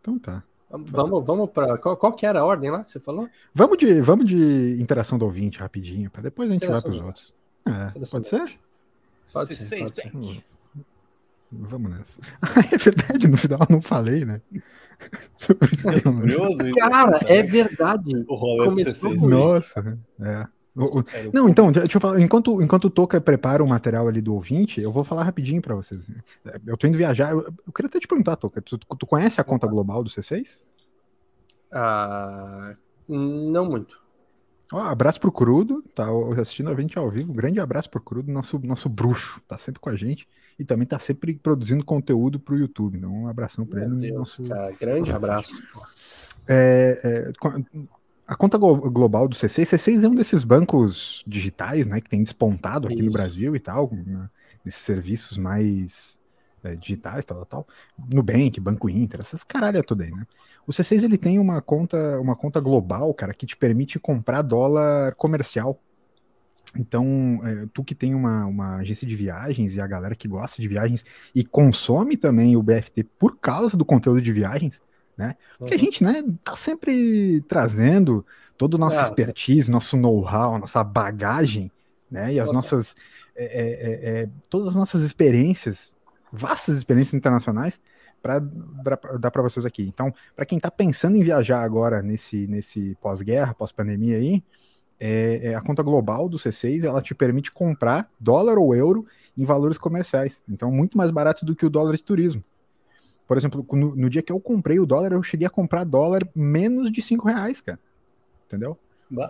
Então tá. Vamos, vamos para qual, qual, que era a ordem lá que você falou? Vamos de, vamos de interação do ouvinte rapidinho, para depois a gente vai para os outros. É, pode ser? Pode ser. Pode ser. Vamos nessa. Ah, é verdade, no final eu não falei, né? Sobre é curioso, Cara, é verdade. O rolê Começou C6. Nossa, é. Não, então, deixa eu falar. Enquanto, enquanto o Toca prepara o material ali do ouvinte, eu vou falar rapidinho para vocês. Eu tô indo viajar. Eu, eu, queria até te perguntar, Toca, tu, tu conhece a conta global do C6? Ah, não muito. Ó, abraço pro Crudo, tá assistindo a gente ao vivo. Grande abraço pro Crudo, nosso, nosso bruxo, tá sempre com a gente e também tá sempre produzindo conteúdo pro YouTube. Então, um abração para ele. Deus, nosso, cara, grande nosso abraço. É, é, a conta global do C6, C6 é um desses bancos digitais, né, que tem despontado aqui Isso. no Brasil e tal, né, desses serviços mais é, digitais, tal, tal, Nubank, Banco Inter, essas caralho tudo aí, né? O C6 ele tem uma conta, uma conta global, cara, que te permite comprar dólar comercial. Então, é, tu que tem uma, uma agência de viagens e a galera que gosta de viagens e consome também o BFT por causa do conteúdo de viagens, né? Porque uhum. a gente, né, tá sempre trazendo todo o nosso ah, expertise, nosso know-how, nossa bagagem, né? E as nossas, é, é, é, é, todas as nossas experiências vastas experiências internacionais para dar para vocês aqui. Então, para quem está pensando em viajar agora nesse, nesse pós-guerra, pós-pandemia aí, é, é, a conta global do C6 ela te permite comprar dólar ou euro em valores comerciais. Então, muito mais barato do que o dólar de turismo. Por exemplo, no, no dia que eu comprei o dólar, eu cheguei a comprar dólar menos de 5 reais, cara. Entendeu?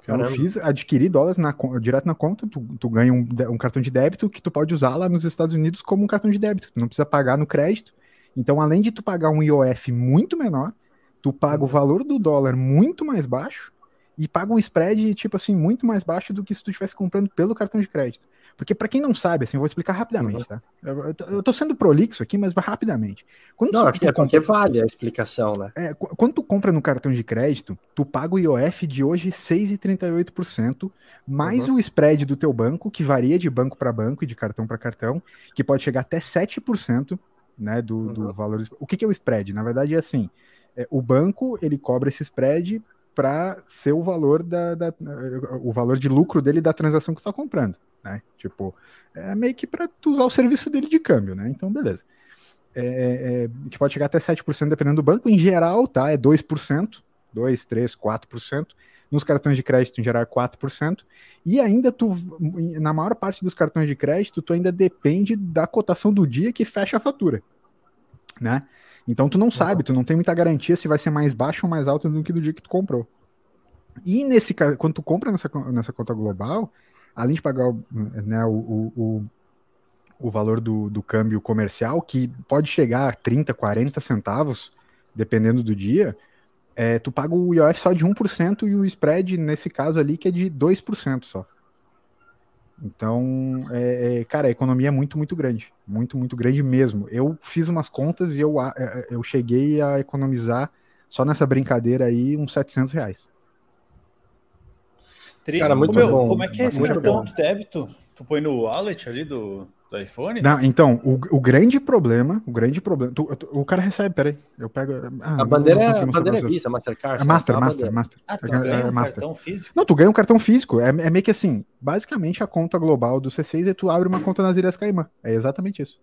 Caramba. Eu fiz, adquiri dólares na, direto na conta, tu, tu ganha um, um, cartão de débito que tu pode usar lá nos Estados Unidos como um cartão de débito, tu não precisa pagar no crédito. Então, além de tu pagar um IOF muito menor, tu paga o uhum. valor do dólar muito mais baixo e paga um spread, tipo assim, muito mais baixo do que se tu estivesse comprando pelo cartão de crédito. Porque para quem não sabe, assim, eu vou explicar rapidamente, uhum. tá? Eu, eu, tô, eu, tô sendo prolixo aqui, mas rapidamente. Quando não, acho que é compra, porque vale a explicação, né? É, quando tu compra no cartão de crédito, tu paga o IOF de hoje 6,38%, mais uhum. o spread do teu banco, que varia de banco para banco e de cartão para cartão, que pode chegar até 7%, né, do, uhum. do valor. O que, que é o spread? Na verdade é assim, é, o banco, ele cobra esse spread para ser o valor da, da, o valor de lucro dele da transação que tu tá comprando né? Tipo, é meio que para tu usar o serviço dele de câmbio, né? Então, beleza. É, é, é que pode chegar até 7% dependendo do banco. Em geral, tá? É 2%, 2, 3, 4%. Nos cartões de crédito, em geral, é 4%. E ainda tu, na maior parte dos cartões de crédito, tu ainda depende da cotação do dia que fecha a fatura, né? Então tu não sabe, tu não tem muita garantia se vai ser mais baixo ou mais alto do que do dia que tu comprou. E nesse quando tu compra nessa, nessa conta global, além de pagar né, o, o, o valor do, do câmbio comercial, que pode chegar a 30, 40 centavos, dependendo do dia, é, tu paga o IOF só de 1% e o spread, nesse caso ali, que é de 2% só. Então, é, é, cara, a economia é muito, muito grande. Muito, muito grande mesmo. Eu fiz umas contas e eu, é, é, eu cheguei a economizar só nessa brincadeira aí uns 700 reais. Cara, muito Meu, bom. Como é que é esse muito cartão bom. de débito? Tu põe no wallet ali do, do iPhone? Não, então, o, o grande problema, o grande problema, tu, tu, o cara recebe, peraí, eu pego... Ah, a bandeira, é, a bandeira é Visa, Mastercard. É Master, Master, Master. Ah, tu é, ganha um Master. cartão físico? Não, tu ganha um cartão físico, é, é meio que assim, basicamente a conta global do C6 é tu abre uma conta nas Ilhas Caimã, é exatamente isso.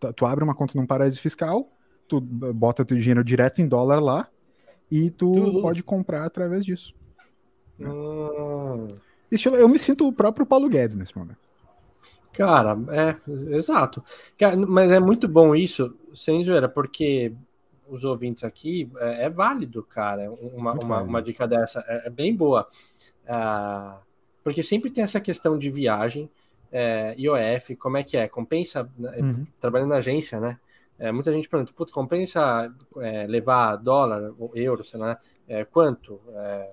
Tu, tu abre uma conta num paraíso fiscal, tu bota teu dinheiro direto em dólar lá, e tu Tudo. pode comprar através disso. Hum. Estilo, eu me sinto o próprio Paulo Guedes nesse momento. Cara, é, exato. Cara, mas é muito bom isso, sem zoeira, porque os ouvintes aqui é, é válido, cara. Uma, uma, uma, dica dessa é, é bem boa. Uh, porque sempre tem essa questão de viagem, é, IOF, como é que é? Compensa, né, uhum. trabalhando na agência, né? É, muita gente pergunta, Puto, compensa é, levar dólar ou euro, sei lá, é, quanto? É,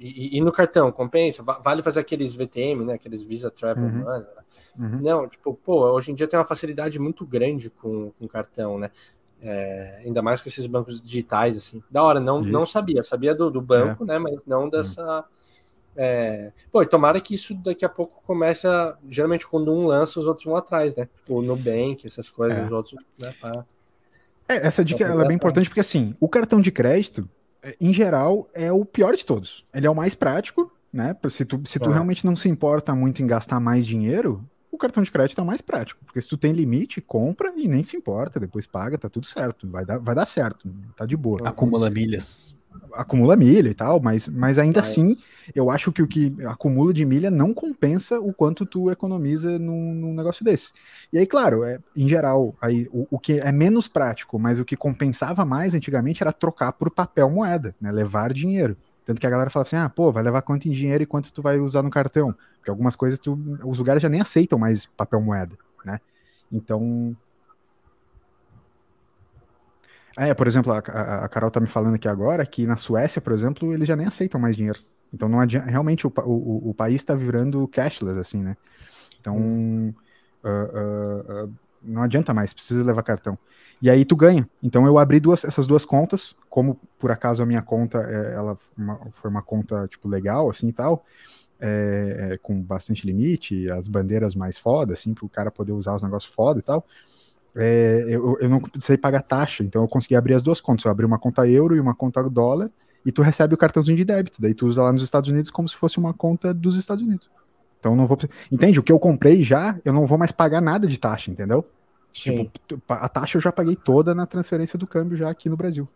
e, e, no cartão, compensa? Vale fazer aqueles VTM, né? Aqueles Visa Travel uhum. Money. Né? Uhum. Não, tipo, pô, hoje em dia tem uma facilidade muito grande com, com cartão, né? É, ainda mais com esses bancos digitais, assim. Da hora, não, não sabia. Sabia do, do banco, é. né? Mas não uhum. dessa. É... Pô, e tomara que isso daqui a pouco comece a. Geralmente, quando um lança, os outros vão atrás, né? Tipo, Nubank, essas coisas, é. os outros. Né, pra... É, essa dica ela é bem importante porque, assim, o cartão de crédito, em geral, é o pior de todos. Ele é o mais prático, né? Se tu, se tu é. realmente não se importa muito em gastar mais dinheiro, o cartão de crédito é o mais prático. Porque se tu tem limite, compra e nem se importa, depois paga, tá tudo certo. Vai dar, vai dar certo, tá de boa. Acumula milhas acumula milha e tal, mas, mas ainda assim, eu acho que o que acumula de milha não compensa o quanto tu economiza num, num negócio desse. E aí, claro, é, em geral, aí, o, o, que é menos prático, mas o que compensava mais antigamente era trocar por papel moeda, né? Levar dinheiro. Tanto que a galera fala assim, ah, pô, vai levar quanto em dinheiro e quanto tu vai usar no cartão. Porque algumas coisas tu, os lugares já nem aceitam mais papel moeda, né? Então, é, por exemplo, a, a, Carol tá me falando aqui agora que na Suécia, por exemplo, eles já nem aceitam mais dinheiro. Então não adianta, realmente o, o, o país está virando cashless, assim, né? Então uh, uh, uh, não adianta mais, precisa levar cartão. E aí tu ganha. Então eu abri duas, essas duas contas, como por acaso a minha conta, é, ela uma, foi uma conta tipo legal, assim e tal, é, é, com bastante limite, as bandeiras mais foda, assim, para o cara poder usar os negócios foda e tal é, eu, eu não precisei pagar taxa, então eu consegui abrir as duas contas. Eu abri uma conta euro e uma conta dólar, e tu recebe o cartãozinho de débito. Daí tu usa lá nos Estados Unidos como se fosse uma conta dos Estados Unidos. Então não vou. Entende? O que eu comprei já, eu não vou mais pagar nada de taxa, entendeu? Sim. Tipo, a taxa eu já paguei toda na transferência do câmbio já aqui no Brasil.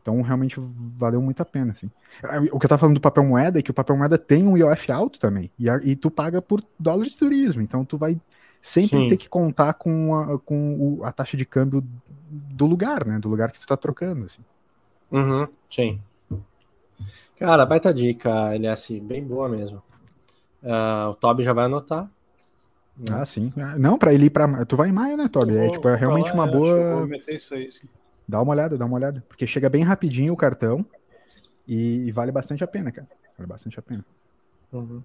Então, realmente valeu muito a pena, assim. O que eu tava falando do papel moeda é que o papel moeda tem um IOF alto também. E, a, e tu paga por dólar de turismo. Então, tu vai sempre Sim. ter que contar com, a, com a taxa de câmbio do lugar, né? Do lugar que tu tá trocando, assim. Uhum, sim. Cara, baita dica, LS, bem boa mesmo. Uh, o Toby já vai anotar. Né? Ah, sim. Não, para ele ir para. Tu vai em maio, né, Toby? É, tipo, é realmente falar, uma boa. Meter isso aí, sim. Dá uma olhada, dá uma olhada. Porque chega bem rapidinho o cartão e, e vale bastante a pena, cara. Vale bastante a pena. Uhum.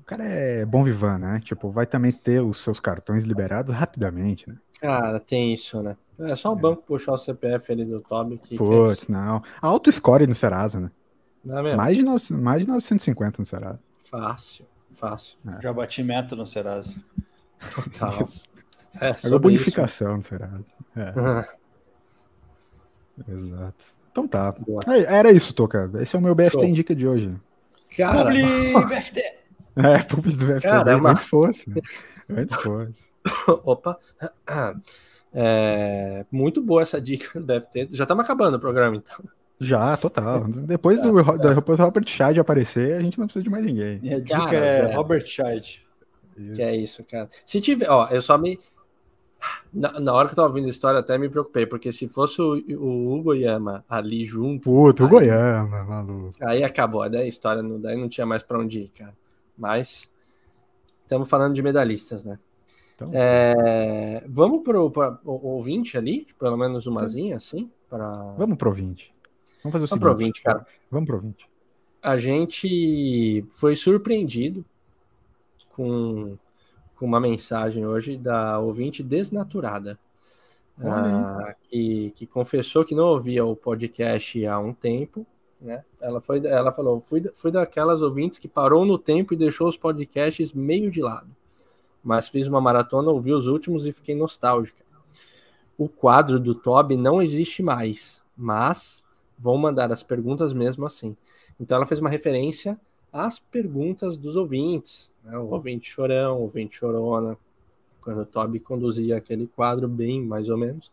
O cara é bom vivan, né? Tipo, vai também ter os seus cartões liberados rapidamente, né? Cara, tem isso, né? É só o é. banco puxar o CPF ali do Toby que. Putz, não. Alto score no Serasa, né? Não é mesmo? Mais de, 9, mais de 950 no Serasa. Fácil, fácil. É. Já bati meta no Serasa. Total. é, Agora bonificação isso. no Serasa. É. Exato. Então tá. É, era isso, Toca. Esse é o meu BFT Show. Indica de hoje. Cara, Publi BFT! É, Publi do BFT. Caramba. Antes fosse. Né? Antes fosse. Opa. É, muito boa essa dica do BFT. Já estamos acabando o programa, então. Já, total. Depois, do, tá. depois do Robert Scheid aparecer, a gente não precisa de mais ninguém. Minha dica cara, é, é Robert Scheid. Que é isso, cara. Se tiver, ó, eu só me. Na, na, hora que eu tava ouvindo a história, até me preocupei, porque se fosse o, o Hugo Yama ali junto. Puta, o Goiama, maluco. Aí acabou, daí a história não, daí não tinha mais pra onde ir, cara. Mas estamos falando de medalhistas, né? Então, é, vamos pro, pro ouvinte ali, pelo menos umazinha, assim? Pra... Vamos pro ouvinte. Vamos fazer o Vamos seguinte. Pro ouvinte, cara. Vamos pro ouvinte. A gente foi surpreendido com, com uma mensagem hoje da ouvinte desnaturada. Ah, que, que confessou que não ouvia o podcast há um tempo, né? Ela, foi, ela falou: fui, fui daquelas ouvintes que parou no tempo e deixou os podcasts meio de lado mas fiz uma maratona, ouvi os últimos e fiquei nostálgica. O quadro do Toby não existe mais, mas vão mandar as perguntas mesmo assim. Então ela fez uma referência às perguntas dos ouvintes, né? o ouvinte chorão, o ouvinte chorona, quando o Toby conduzia aquele quadro bem mais ou menos.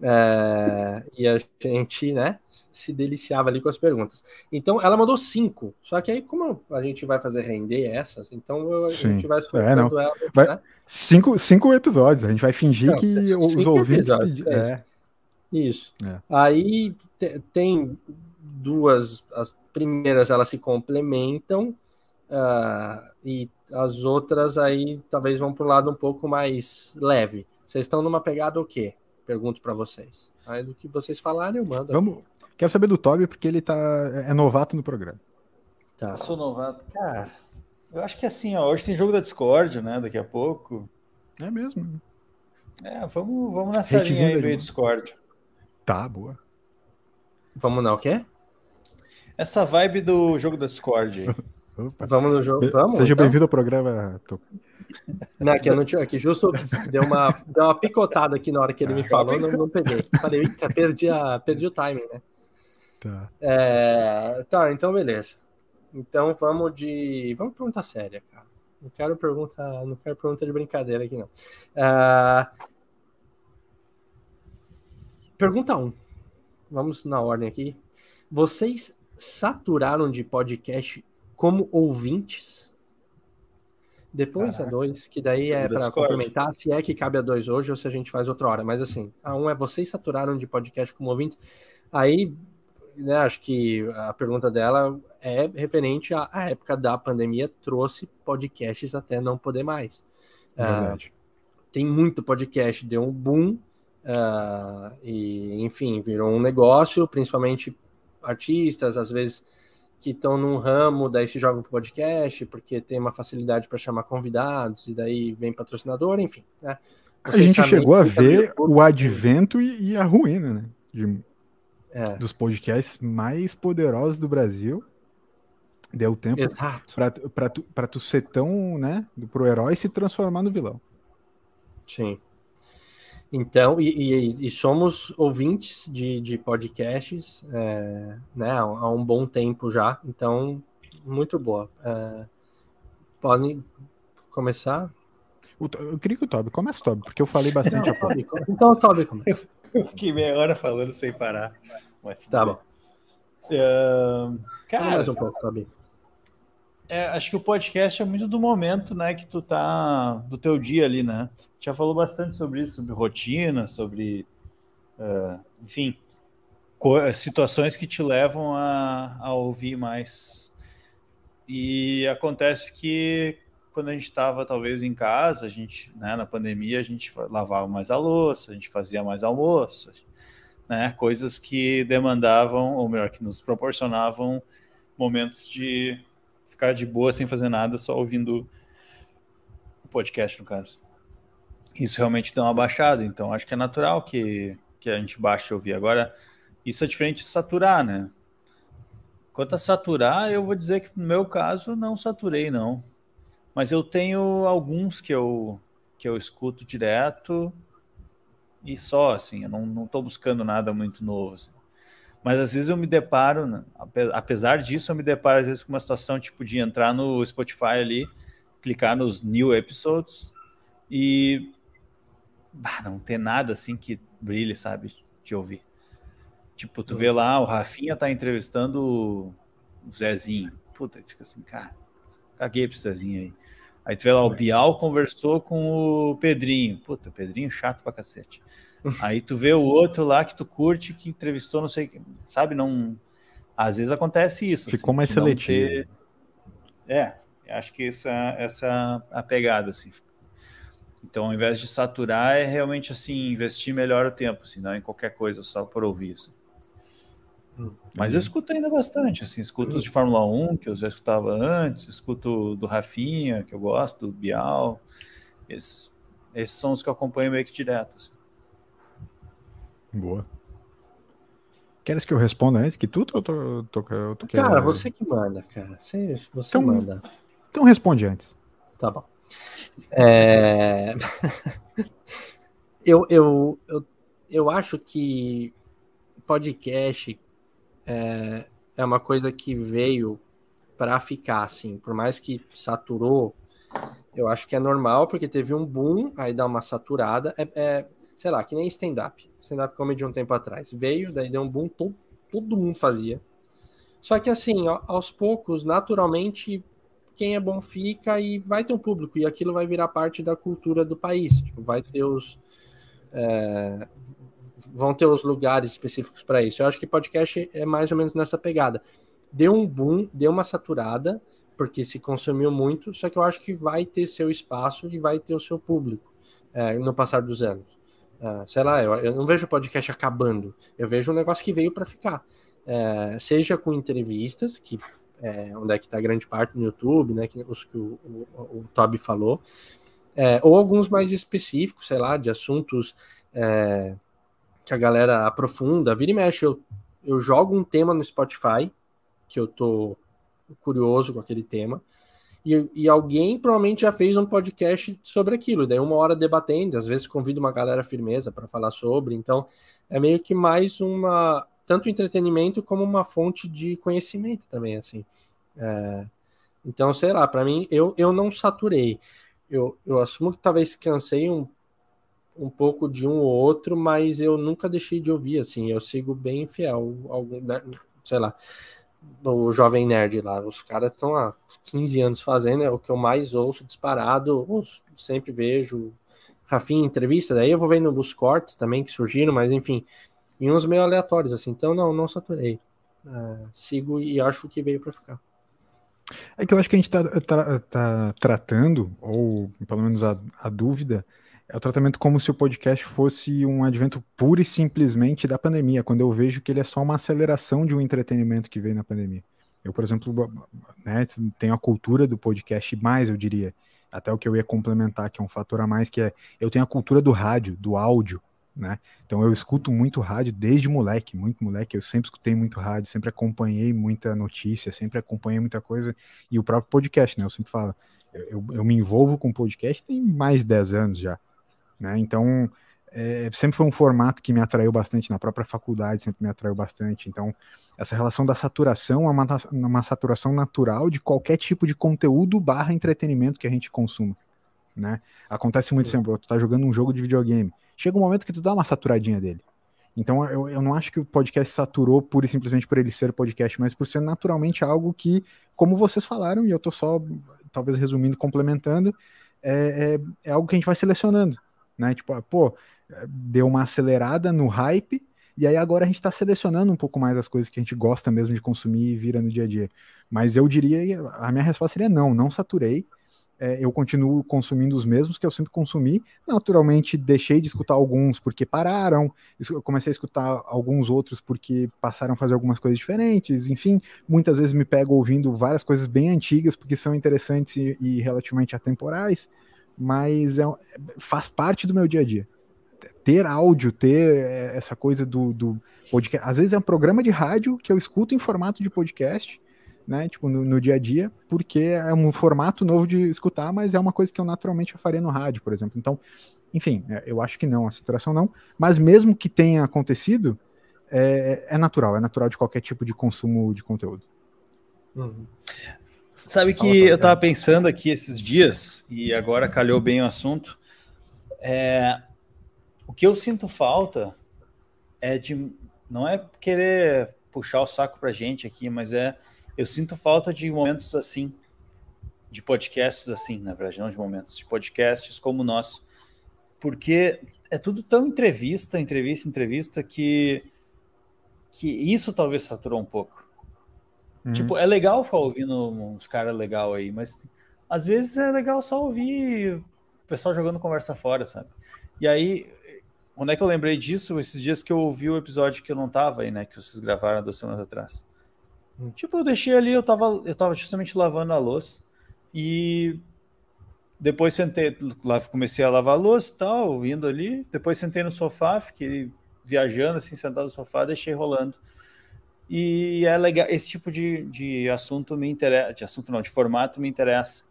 É, e a gente, né, se deliciava ali com as perguntas. Então, ela mandou cinco. Só que aí, como a gente vai fazer render essas, então a Sim. gente vai escolhendo é, ela. Vai, né? cinco, cinco episódios. A gente vai fingir não, que os ouvintes. É, é. Isso. É. Aí tem duas. As primeiras elas se complementam. Uh, e as outras aí talvez vão para um lado um pouco mais leve. Vocês estão numa pegada o quê? Pergunto para vocês. Aí do que vocês falarem, eu mando. Vamos. Aqui. Quero saber do Toby, porque ele tá, é novato no programa. Tá. Eu sou novato. Cara, eu acho que é assim, ó, hoje tem jogo da Discord, né? Daqui a pouco. É mesmo. É, vamos, vamos nessa linha aí do Discord. Tá, boa. Vamos na o quê? Essa vibe do jogo da Discord. vamos no jogo, vamos. Seja então? bem-vindo ao programa, Toca. Não, aqui eu não tinha. Aqui justo deu uma, deu uma picotada aqui na hora que ele me ah, falou, não, não peguei. Falei, eita, perdi, a, perdi o timing, né? Tá. É, tá, então beleza. Então vamos de. Vamos pergunta séria, cara. Não quero pergunta, não quero pergunta de brincadeira aqui, não. É... Pergunta 1. Um. Vamos na ordem aqui. Vocês saturaram de podcast como ouvintes? Depois Caraca. a dois, que daí é para complementar, se é que cabe a dois hoje ou se a gente faz outra hora. Mas assim, a um é vocês saturaram de podcast como ouvintes. Aí, né, acho que a pergunta dela é referente à, à época da pandemia, trouxe podcasts até não poder mais. Verdade. Uh, tem muito podcast, deu um boom, uh, e enfim, virou um negócio, principalmente artistas, às vezes que estão num ramo, daí se jogam pro podcast, porque tem uma facilidade para chamar convidados, e daí vem patrocinador, enfim. Né? a gente chegou a ver o advento e, e, a ruína, né? De, é. Dos podcasts mais poderosos do Brasil. Deu tempo para tu, pra tu ser tão, né? Pro herói se transformar no vilão. Sim. Então, e, e, e, somos ouvintes de, de podcasts é, né, há um bom tempo já, então, muito boa. É, podem começar? Eu queria que o Toby comece, Toby, porque eu falei bastante. Não, então o Toby começa. Eu fiquei meia hora falando sem parar. Mas tá bom. Uh, cara, mais um pouco, Toby. É, acho que o podcast é muito do momento, né, que tu tá do teu dia ali, né? Já falou bastante sobre isso, sobre rotina, sobre, uh, enfim, situações que te levam a, a ouvir mais. E acontece que quando a gente estava talvez em casa, a gente, né, na pandemia, a gente lavava mais a louça, a gente fazia mais almoço, né, coisas que demandavam, ou melhor, que nos proporcionavam momentos de ficar de boa sem fazer nada, só ouvindo o podcast, no caso. Isso realmente dá uma baixada, então acho que é natural que, que a gente baixe e ouvir. Agora, isso é diferente de saturar, né? Quanto a saturar, eu vou dizer que no meu caso não saturei, não. Mas eu tenho alguns que eu, que eu escuto direto e só, assim, eu não estou buscando nada muito novo. Assim. Mas às vezes eu me deparo, né, apesar disso, eu me deparo às vezes com uma situação tipo de entrar no Spotify ali, clicar nos new episodes e bah, não ter nada assim que brilhe, sabe, de ouvir. Tipo, tu vê lá, o Rafinha tá entrevistando o Zezinho. Puta, fica assim, cara, caguei pro Zezinho aí. Aí tu vê lá, o Bial conversou com o Pedrinho. Puta, Pedrinho chato pra cacete. Aí tu vê o outro lá que tu curte, que entrevistou, não sei, sabe? Não. Às vezes acontece isso. Ficou assim, mais seletivo. Ter... É, acho que essa, essa é a pegada, assim. Então, ao invés de saturar, é realmente assim, investir melhor o tempo, assim, não em qualquer coisa, só por ouvir. Assim. Mas eu escuto ainda bastante, assim, escuto os de Fórmula 1, que eu já escutava antes, escuto do Rafinha, que eu gosto, do Bial. Esses, esses são os que eu acompanho meio que direto. Assim. Boa. Queres que eu responda antes que tudo? Ou tô, tô, tô, tô cara, querendo... você que manda, cara. Você, você então, manda. Então responde antes. Tá bom. É... eu, eu, eu, eu acho que podcast é, é uma coisa que veio para ficar, assim, por mais que saturou, eu acho que é normal, porque teve um boom, aí dá uma saturada, é, é sei lá, que nem stand-up, stand-up comedy um tempo atrás, veio, daí deu um boom, todo, todo mundo fazia, só que assim, aos poucos, naturalmente, quem é bom fica e vai ter um público, e aquilo vai virar parte da cultura do país, tipo, vai ter os... É, vão ter os lugares específicos para isso. Eu acho que podcast é mais ou menos nessa pegada. Deu um boom, deu uma saturada, porque se consumiu muito, só que eu acho que vai ter seu espaço e vai ter o seu público é, no passar dos anos. É, sei lá, eu, eu, não vejo o podcast acabando, eu vejo um negócio que veio para ficar. É, seja com entrevistas, que é, onde é que está grande parte no YouTube, né, que, os que o, o, o Toby falou, é, ou alguns mais específicos, sei lá, de assuntos é, que a galera aprofunda, vira e mexe. Eu, eu jogo um tema no Spotify, que eu tô curioso com aquele tema, e, e alguém provavelmente já fez um podcast sobre aquilo, daí uma hora debatendo, às vezes convido uma galera firmeza para falar sobre, então é meio que mais uma, tanto entretenimento como uma fonte de conhecimento também, assim. É, então, sei lá, para mim, eu, eu não saturei. Eu, eu assumo que talvez cansei um um pouco de um ou outro, mas eu nunca deixei de ouvir, assim, eu sigo bem fiel, algum, né, sei lá, o Jovem Nerd lá, os caras estão há 15 anos fazendo, é o que eu mais ouço disparado, ouço, sempre vejo, Rafinha entrevista, daí eu vou vendo os cortes também que surgiram, mas enfim, em uns meio aleatórios, assim, então não, não saturei, uh, sigo e acho que veio para ficar. É que eu acho que a gente está tá, tá tratando, ou pelo menos a, a dúvida, é o tratamento como se o podcast fosse um advento puro e simplesmente da pandemia, quando eu vejo que ele é só uma aceleração de um entretenimento que veio na pandemia. Eu, por exemplo, né, tenho a cultura do podcast mais, eu diria, até o que eu ia complementar, que é um fator a mais, que é eu tenho a cultura do rádio, do áudio, né? Então eu escuto muito rádio desde moleque, muito moleque, eu sempre escutei muito rádio, sempre acompanhei muita notícia, sempre acompanhei muita coisa, e o próprio podcast, né? Eu sempre falo, eu, eu, me envolvo com podcast tem mais de 10 anos já. Né? Então, é, sempre foi um formato que me atraiu bastante, na própria faculdade sempre me atraiu bastante. Então, essa relação da saturação é uma, uma saturação natural de qualquer tipo de conteúdo barra entretenimento que a gente consuma. né? Acontece muito sempre, tu tá jogando um jogo de videogame. Chega um momento que tu dá uma saturadinha dele. Então eu, eu não acho que o podcast saturou pura e simplesmente por ele ser podcast, mas por ser naturalmente algo que, como vocês falaram, e eu tô só talvez resumindo, complementando, é, é, é algo que a gente vai selecionando, né? Tipo, ah, pô, deu uma acelerada no hype, e aí agora a gente está selecionando um pouco mais as coisas que a gente gosta mesmo de consumir e vira no dia a dia. Mas eu diria, a minha resposta seria não, não saturei é, eu continuo consumindo os mesmos que eu sempre consumi. Naturalmente, deixei de escutar alguns porque pararam, comecei a escutar alguns outros porque passaram a fazer algumas coisas diferentes. Enfim, muitas vezes me pego ouvindo várias coisas bem antigas porque são interessantes e, e relativamente atemporais, mas é, faz parte do meu dia a dia. Ter áudio, ter é, essa coisa do, do podcast. Às vezes é um programa de rádio que eu escuto em formato de podcast né, tipo, no, no, dia a dia, porque é um formato novo de escutar, mas é uma coisa que eu naturalmente faria no rádio, por exemplo. Então, enfim, é, eu acho que não, a saturação não, mas mesmo que tenha acontecido, é, é natural, é natural de qualquer tipo de consumo de conteúdo. Uhum. Sabe que Fala, eu estava pensando aqui esses dias, e agora calhou bem o assunto, é, o que eu sinto falta é de, não é querer puxar o saco pra gente aqui, mas é eu sinto falta de momentos assim, de podcasts assim, na verdade, não de momentos, de podcasts como o nosso, porque é tudo tão entrevista, entrevista, entrevista, que, que isso talvez saturou um pouco. Uhum. Tipo, é legal ficar ouvindo uns caras legal aí, mas às vezes é legal só ouvir o pessoal jogando conversa fora, sabe? E aí, onde é que eu lembrei disso? Esses dias que eu ouvi o episódio que eu não tava aí, né? Que vocês gravaram duas semanas atrás. Tipo, eu deixei ali, eu tava, eu tava justamente lavando a louça e depois sentei, lá comecei a lavar a louça e tal, ouvindo ali. Depois sentei no sofá, fiquei viajando, assim, sentado no sofá, deixei rolando. E é legal, esse tipo de, de assunto me interessa, de assunto não, de formato me interessa.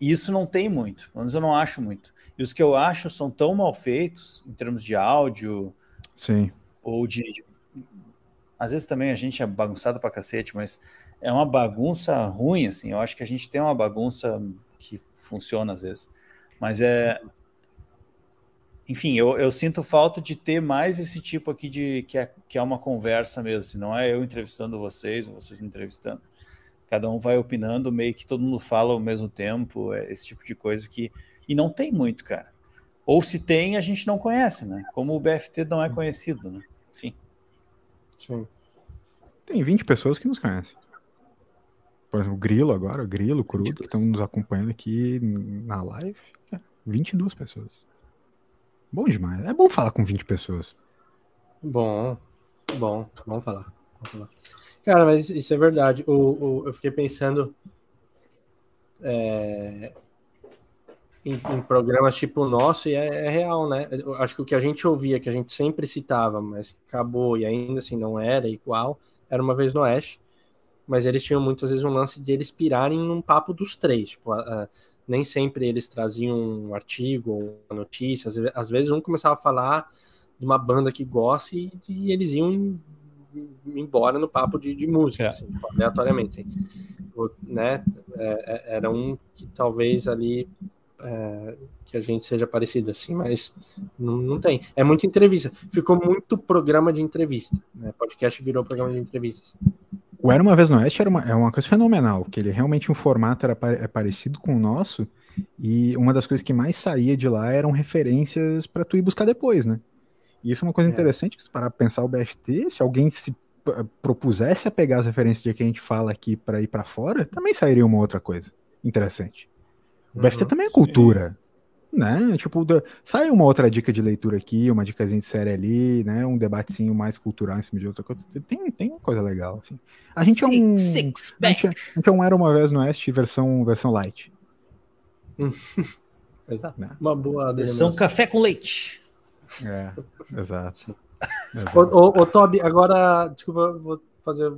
E isso não tem muito, pelo menos eu não acho muito. E os que eu acho são tão mal feitos, em termos de áudio, Sim. ou de, de às vezes também a gente é bagunçado pra cacete, mas é uma bagunça ruim, assim. Eu acho que a gente tem uma bagunça que funciona às vezes. Mas é. Enfim, eu, eu sinto falta de ter mais esse tipo aqui de que é, que é uma conversa mesmo. Assim, não é eu entrevistando vocês, vocês me entrevistando. Cada um vai opinando, meio que todo mundo fala ao mesmo tempo, é esse tipo de coisa que. E não tem muito, cara. Ou se tem, a gente não conhece, né? Como o BFT não é conhecido, né? Sim. Tem 20 pessoas que nos conhecem. Por exemplo, o Grilo agora, o Grilo, o Crudo, que estão nos acompanhando aqui na live. É, 22 pessoas. Bom demais. É bom falar com 20 pessoas. Bom, bom, vamos falar. Vamos falar. Cara, mas isso é verdade. O, o eu fiquei pensando é, em, em, programas tipo o nosso e é, é, real, né? Eu acho que o que a gente ouvia, que a gente sempre citava, mas acabou e ainda assim não era igual, era uma vez no Oeste. Mas eles tinham muitas vezes um lance de eles pirarem num papo dos três. Tipo, a, a, nem sempre eles traziam um artigo, uma notícia. Às, vezes um começava a falar de uma banda que gosta e, e eles iam embora no papo de, de música, é. assim, tipo, aleatoriamente. Assim. O, né? É, é era um que talvez ali é, que a gente seja parecido assim, mas não, não, tem. É muita entrevista. Ficou muito programa de entrevista. Né? Podcast virou programa de entrevistas. O Era Uma Vez no Oeste era uma, é uma coisa fenomenal, que ele realmente, um formato era é parecido com o nosso, e uma das coisas que mais saía de lá eram referências para tu ir buscar depois, né? E isso é uma coisa é. interessante, que se parar pra pensar o BFT, se alguém se propusesse a pegar as referências de que a gente fala aqui para ir para fora, também sairia uma outra coisa interessante. O BFT uhum, também é cultura. Sim. Né? Tipo, sai uma outra dica de leitura aqui, uma dicasinha de série ali, né? Um debatezinho mais cultural em cima de outra coisa. Tem, tem coisa legal, assim. A gente six, é um. Six a, gente, é, a gente é um Era Uma Vez no Oeste versão, versão light. Exato. Né? Uma boa Versão café com leite. É, exato. exato. Ô, ô, ô, Toby, agora, desculpa, vou fazer.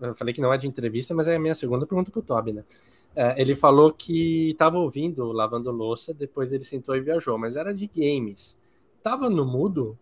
Eu falei que não é de entrevista, mas é a minha segunda pergunta pro Toby, né? É, ele falou que estava ouvindo lavando louça, depois ele sentou e viajou, mas era de games. Tava no mudo?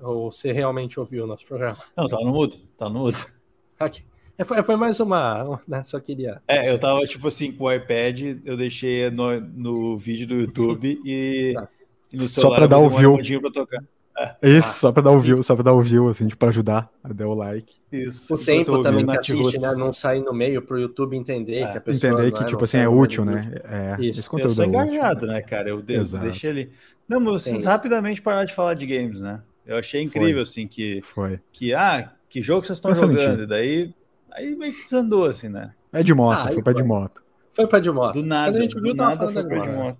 Ou você realmente ouviu o nosso programa? Não, tá no mudo, tá no mudo. Okay. É, foi, foi, mais uma, né? Só queria. É, eu tava tipo assim com o iPad, eu deixei no, no vídeo do YouTube e, tá. e no celular. Só pra dar o view. Pra tocar. É. Isso, só pra dar o view, só pra dar o view, assim, tipo, pra ajudar a dar o like. Isso. O tempo também que assiste, né? Não sair no meio pro YouTube entender é. que a pessoa. Entender que, é, tipo assim, é útil, né? É, Isso. Esse conteúdo eu sou é engajado, né, cara? Eu deixo, deixo ele. Não, mas vocês rapidamente pararam de falar de games, né? Eu achei incrível, Foi. assim, que. Foi. Que, ah, que jogo vocês estão jogando? E daí Aí meio que desandou, assim, né? É de moto, ah, foi pra de moto. Foi pra de moto. Do nada, Quando a gente viu, nada foi pra de moto.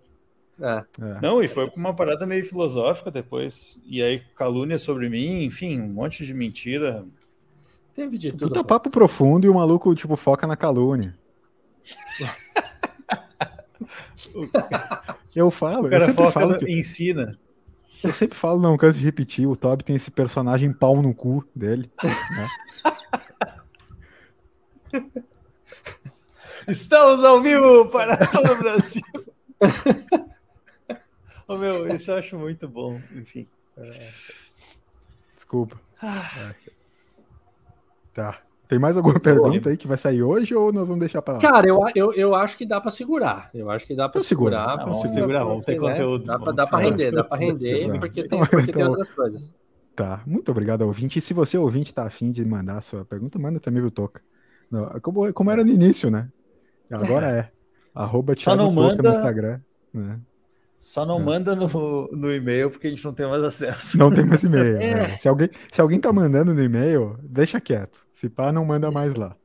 É. É. Não, e foi uma parada meio filosófica depois. E aí, calúnia sobre mim, enfim, um monte de mentira. Teve de tudo. Puta papo profundo e o maluco, tipo, foca na calúnia. eu falo, o cara eu sempre falo que... ensina. Eu sempre falo, não canso de repetir, o Toby tem esse personagem pau no cu dele. Né? Estamos ao vivo para todo o Brasil. oh, meu, isso eu acho muito bom. Enfim. Desculpa. Ah. Tá. Tem mais alguma muito pergunta bom. aí que vai sair hoje ou nós vamos deixar para lá? Cara, eu, eu, eu acho que dá para segurar. Eu acho que dá para segurar. Não, vamos segurar, vamos ter né? conteúdo. Dá para dá render, dá para render, porque tem, porque tem outras coisas. Tá, muito obrigado, ouvinte. E se você, ouvinte, tá afim de mandar a sua pergunta, manda também pro Toca. Como, como era no início, né? Agora é. Arroba Só não manda no Instagram. Né? Só não é. manda no, no e-mail porque a gente não tem mais acesso. Não tem mais e-mail. é. né? se, alguém, se alguém tá mandando no e-mail, deixa quieto. Se pá, não manda mais lá.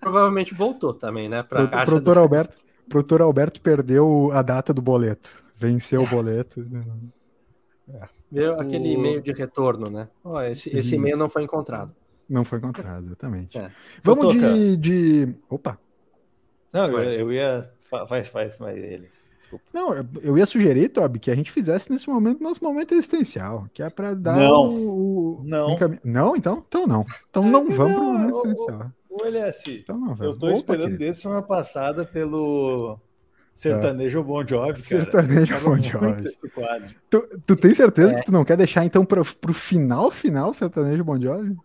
Provavelmente voltou também, né? Pra Pro, produtor, do... Alberto, produtor Alberto perdeu a data do boleto. Venceu o boleto. É. Viu aquele o... e-mail de retorno, né? Oh, esse, esse e-mail não foi encontrado. Não foi encontrado, exatamente. É. Vamos de, de. Opa! Não, eu, eu ia. Faz, faz, faz eles. Desculpa. Não, eu ia sugerir, Toby, que a gente fizesse nesse momento nosso momento existencial, que é para dar não. o. Não. Não, então? Então não. Então não vamos para o momento existencial. O LS, então não, eu tô Opa, esperando querido. desde semana passada pelo Sertanejo é. Bon Jovi, cara. Sertanejo Bon Jovi. Tu, tu tem certeza é. que tu não quer deixar então para o final, final, Sertanejo Bon Jovi?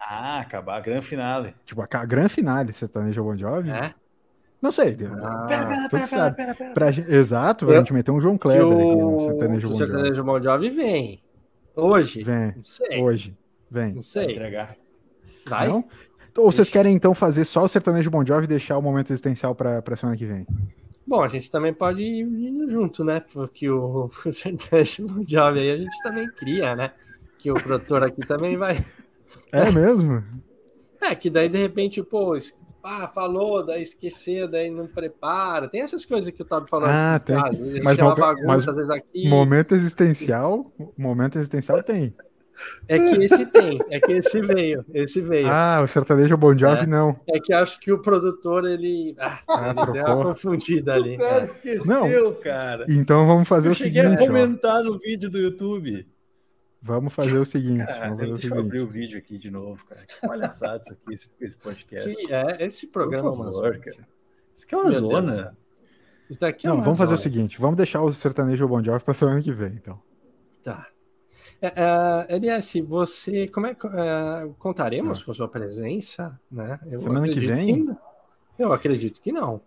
Ah, acabar a grande finale. Tipo, a grande finale, sertanejo Bon Jovi? É? Não sei. Ah, pera, pera, pera, pera, pera, pera, Pra, exato, pra eu, gente meter um João Kleber o, aqui no sertanejo Bon Jovi. O sertanejo Bon Jovi vem. Hoje? Vem. Não sei. Hoje. Vem. Não sei. Vai entregar. Vai? Não? Ou vocês querem então fazer só o sertanejo Bon Jovi e deixar o momento existencial pra, pra semana que vem? Bom, a gente também pode ir junto, né? Porque o, o sertanejo Bon Jovi aí a gente também cria, né? Que o produtor aqui também vai. É mesmo? É, que daí de repente, pô, ah, falou, daí esqueceu, daí não prepara. Tem essas coisas que o Tabo falou. Ah, assim, tem. Ah, mas, bagunça, mas às vezes aqui. Momento existencial, momento existencial tem. É que esse tem, é que esse veio, esse veio. Ah, o sertanejo Bon Jovi é, não. É que acho que o produtor ele, ah, ah ele deu uma confundida ali. O cara esqueceu, não. cara. Então vamos fazer Eu o seguinte. Eu cheguei a comentar ó. no vídeo do YouTube. Vamos fazer o seguinte. Cara, vamos fazer deixa o seguinte. eu abrir o vídeo aqui de novo, cara. Que palhaçada isso aqui, esse, esse podcast. Que é, esse programa Por favor, cara. Isso aqui é uma Meu zona. Deus. Isso daqui é Não, vamos fazer zona. o seguinte. Vamos deixar o sertanejo Bon Jovi para semana que vem, então. Tá. É, uh, LS, você como é uh, contaremos ah. com sua presença, né? Eu semana que vem? Que, eu acredito que não.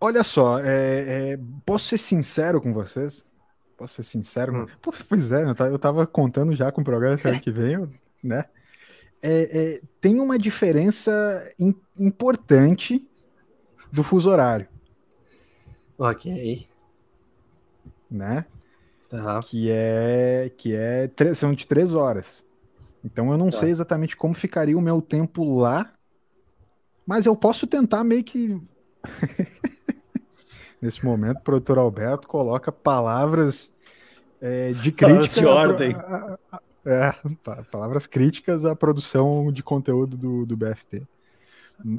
Olha só, é, é, posso ser sincero com vocês? Posso ser sincero? Hum. Pô, pois é, eu tava contando já com o programa semana que vem, né? É, é, tem uma diferença in, importante do fuso horário. Ok. Né? Tá. Que é que é são de três horas. Então eu não tá. sei exatamente como ficaria o meu tempo lá, mas eu posso tentar meio que Nesse momento, o produtor Alberto coloca palavras é, de crítica. de ordem. A, a, é, palavras críticas à produção de conteúdo do, do BFT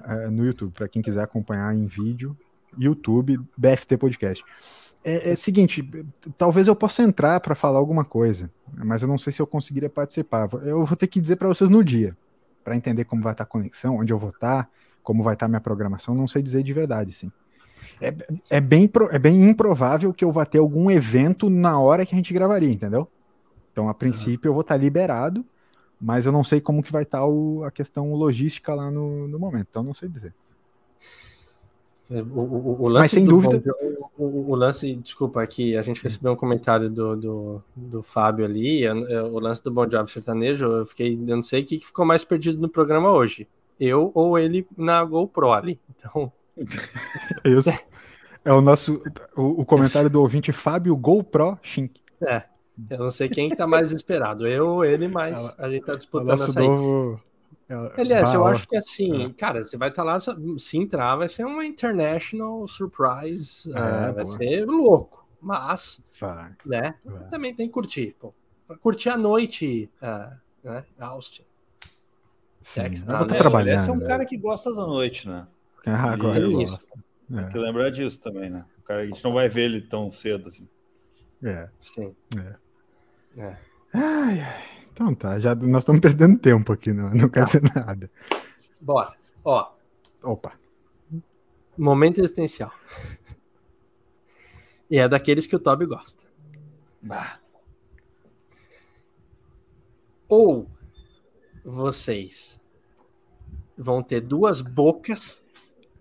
é, no YouTube, para quem quiser acompanhar em vídeo, YouTube, BFT Podcast. É, é seguinte, talvez eu possa entrar para falar alguma coisa, mas eu não sei se eu conseguiria participar. Eu vou ter que dizer para vocês no dia, para entender como vai estar a conexão, onde eu vou estar, como vai estar a minha programação, não sei dizer de verdade, sim. É, é, bem, é bem improvável que eu vá ter algum evento na hora que a gente gravaria, entendeu? Então, a princípio, eu vou estar liberado mas eu não sei como que vai estar tá o, a questão logística lá no, no momento, então não sei dizer. É, o, o, o lance Mas sem dúvida. o, o, lance, desculpa, aqui a gente recebeu um comentário do, do, do Fábio ali. O lance do Bom Job Sertanejo, eu fiquei, eu não sei o que ficou mais perdido no programa hoje. Eu ou ele na GoPro ali. Então. Isso. É o nosso. O, o comentário do ouvinte Fábio GoPro Shink. É. Eu não sei quem está mais esperado, eu ou ele, mas a gente está disputando essa novo... É, Aliás, eu acho que assim, é. cara, você vai estar tá lá, se entrar, vai ser uma international surprise, é, uh, vai ser louco, mas, vai. né, vai. também tem que curtir, pô. Curtir a noite, uh, né, Austin. Sim, Texas, tá trabalhando. Esse é um cara que gosta da noite, né? Ah, agora ele gosta. É. Tem que lembrar disso também, né? O cara, a gente não vai ver ele tão cedo assim. É. Sim. É. É. Ai, ai. Então tá, já nós estamos perdendo tempo aqui, não, não quer tá. dizer nada. Bora. Ó. Opa. Momento existencial. E é daqueles que o Toby gosta. Bah. Ou vocês vão ter duas bocas.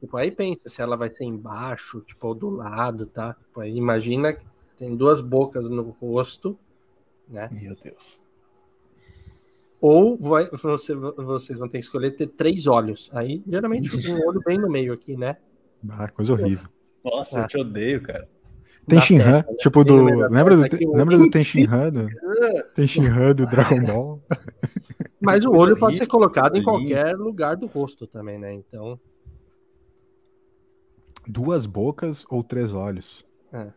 Tipo, aí pensa se ela vai ser embaixo, tipo, ou do lado, tá? Tipo, aí imagina que tem duas bocas no rosto né? Meu Deus. Ou vai, você, vocês vão ter que escolher ter três olhos. Aí, geralmente, um olho bem no meio aqui, né? Ah, coisa horrível. Nossa, ah. eu te odeio, cara. Tem Shinhan, né? tipo do. Lembra do, lembra do Tem Shinhan? Do, tem Shinhan do Dragon Ball? Mas o olho pode ser colocado em qualquer lugar do rosto também, né? Então. Duas bocas ou três olhos? É.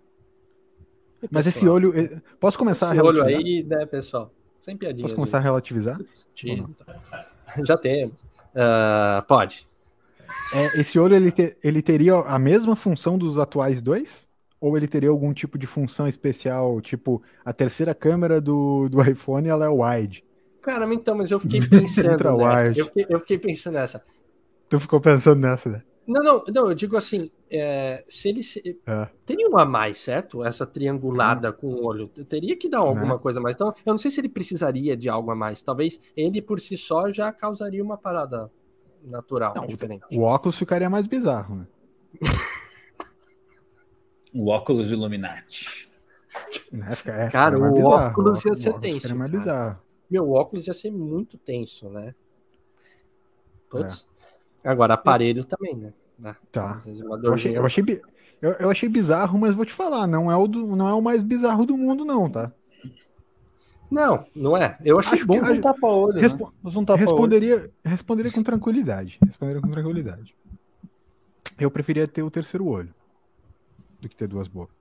Mas esse olho. Eh, posso começar esse a relativizar? olho aí, né, pessoal? Sem piadinha. Posso começar a relativizar? Já temos. Uh, pode. É, esse olho ele, te, ele teria a mesma função dos atuais dois? Ou ele teria algum tipo de função especial, tipo a terceira câmera do, do iPhone ela é wide? Cara, então, mas eu fiquei pensando nessa. Eu fiquei, eu fiquei pensando nessa. Tu ficou pensando nessa, né? Não, não, não, eu digo assim, é, se ele se, é. teria uma a mais, certo? Essa triangulada hum. com o olho, teria que dar alguma é. coisa a mais. Então, eu não sei se ele precisaria de algo a mais. Talvez ele por si só já causaria uma parada natural, não, diferente. O óculos ficaria mais bizarro, né? o óculos Illuminati. Né? Fica, é, cara, o bizarro. óculos ia ser tenso. mais bizarro. Meu, o óculos ia ser muito tenso, né? Putz. É. Agora, aparelho também, né? Ah, tá. Eu achei, eu, achei, eu, eu, achei bizarro, mas vou te falar, não é, o do, não é o mais bizarro do mundo, não, tá? Não, não é. Eu achei Acho bom que, um tapa-olho. Respo né? um tapa responderia, responderia com tranquilidade. Responderia com tranquilidade. Eu preferia ter o terceiro olho do que ter duas bocas.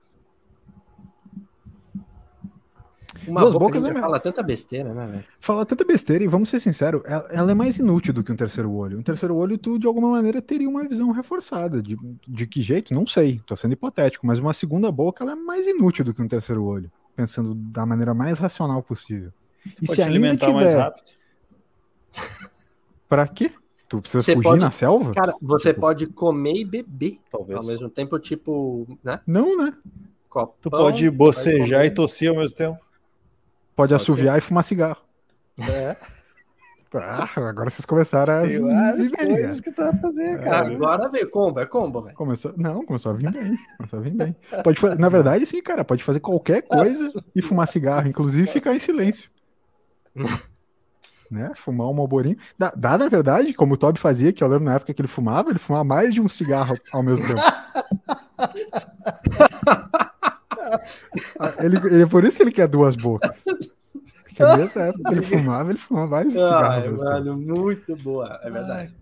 Uma Duas bocas é fala tanta besteira, né, velho? Fala tanta besteira e vamos ser sinceros, ela, ela, é mais inútil do que um terceiro olho. Um terceiro olho, tu de alguma maneira teria uma visão reforçada. De, de que jeito? Não sei, tô sendo hipotético, mas uma segunda boca ela é mais inútil do que um terceiro olho, pensando da maneira mais racional possível. E Pode se alimentar tiver... mais rápido. Pra quê? Tu precisa você fugir pode, na selva? Cara, você tipo... pode comer e beber Talvez. ao mesmo tempo, tipo, né? Não, né? Copão, tu pode bocejar e tossir ao mesmo tempo. Pode, assoviar e fumar cigarro. É. Ah, agora vocês começaram a. Tem várias coisas que tá fazendo, cara. Agora vê, combo, é combo, velho. Começou, não, começou a vir bem. Começou a vir bem. Pode fazer, na verdade, sim, cara, pode fazer qualquer coisa Nossa. e fumar cigarro, inclusive ficar em silêncio. né? Fumar um malborinho. Dá, dá, na verdade, como o Toby fazia, que eu lembro na época que ele fumava, ele fumava mais de um cigarro ao mesmo tempo. Ah, ele, ele, é por isso que ele quer duas bocas. Porque mesmo época que ele fumava, ele fumava vários cigarros. mano, muito boa, é verdade.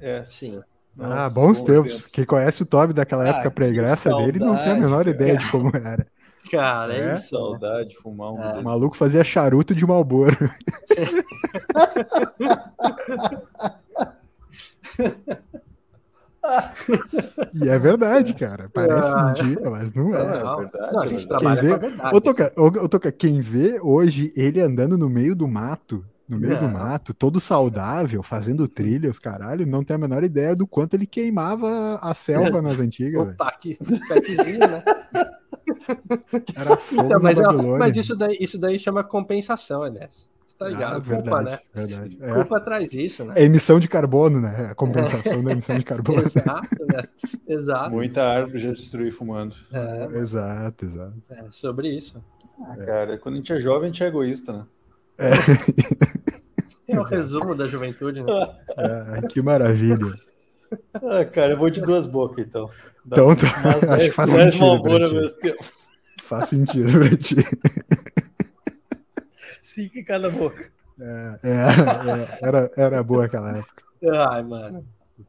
é, sim. Ah, Nossa, ah, bons, tempos. tempos. Quem conhece o Toby daquela ah, época pregressa dele não tem a menor cara. ideia de como era. Cara, é, é isso. Saudade de fumar um. É. O maluco fazia charuto de Malboro. e é verdade, cara. Parece ah, mentira, mas não é. é não, verdade, não, a gente trabalha vê... com a verdade. Ô, Toca, ô, Toca, quem vê hoje ele andando no meio do mato, no meio do mato, todo saudável, fazendo trilhas, caralho, não tem a menor ideia do quanto ele queimava a selva nas antigas. Opa, que petzinho, né? Era fogo então, mas, ó, mas isso, daí, isso daí chama compensação, Enes. Tá ligado? Ah, verdade, culpa, né? Verdade. É. Culpa traz isso, né? É emissão de carbono, né? A compensação da emissão de carbono. exato, né? Exato. Muita árvore já destruí fumando. É. Exato, exato. É sobre isso. Ah, cara, quando a gente é jovem, a gente é egoísta, né? É. É o resumo da juventude, né? É, que maravilha. Ah, cara, eu vou de duas bocas, então. Dá então, tá. acho que faz sentido. Faz sentido pra ti. Cinco em cada boca. É, é, é, era, era boa aquela época. Ai, mano.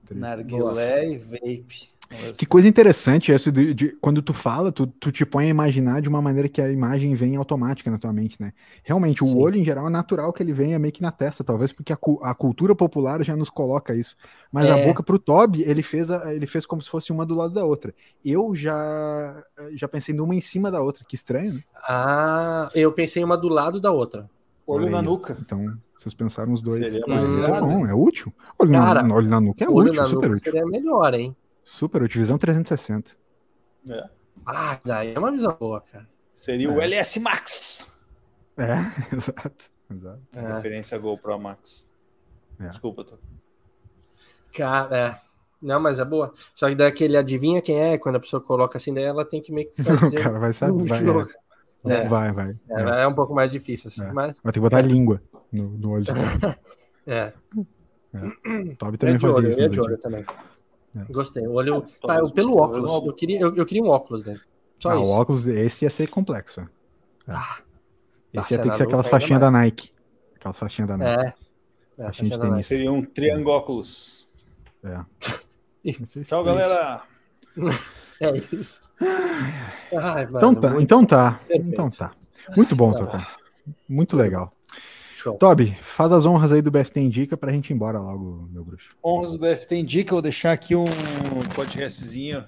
Narguilé e vape. Que coisa interessante essa de, de, quando tu fala, tu, tu te põe a imaginar de uma maneira que a imagem vem automática na tua mente, né? Realmente, Sim. o olho em geral é natural que ele venha meio que na testa, talvez porque a, a cultura popular já nos coloca isso. Mas é. a boca pro Toby, ele fez, a, ele fez como se fosse uma do lado da outra. Eu já já pensei numa em cima da outra, que estranho, né? Ah, eu pensei uma do lado da outra. Olho na nuca. Então, vocês pensaram os dois. Seria mais hum. é bom, é útil. Olho, Cara, na, olho na nuca é útil, super útil. Seria melhor, hein? Super útil, visão 360. É. Ah, daí é uma visão boa, cara. Seria é. o LS Max. É, exato. exato. É. Referência GoPro Max. É. Desculpa, tô. Cara, é. Não, mas é boa. Só que daquele adivinha quem é, quando a pessoa coloca assim, daí ela tem que meio que fazer. o cara vai saber. Vai, é. é. vai, vai. É, é. é, um pouco mais difícil, assim, mas... Vai ter que botar a língua no, no olho de É. é. Toby também fazia olho, isso. Eu de olho também. É. Gostei. O olho. Ah, pelo óculos. Eu queria, eu, eu queria um óculos dele. Só ah, isso. o óculos, esse ia ser complexo. É. Ah, esse ia ter que ser aquelas faixinhas da Nike. Aquelas faixinhas da Nike. É. é faixinha de tenista. Seria um triangóculos. É. Tchau, galera. É isso. Ai, mano, então tá, então tá. Perfeito. Então tá. Muito bom, tá. Tocão. Muito legal. Show. Toby, faz as honras aí do BFT Indica pra gente ir embora logo, meu bruxo. Honras do BFT Indica, vou deixar aqui um podcastzinho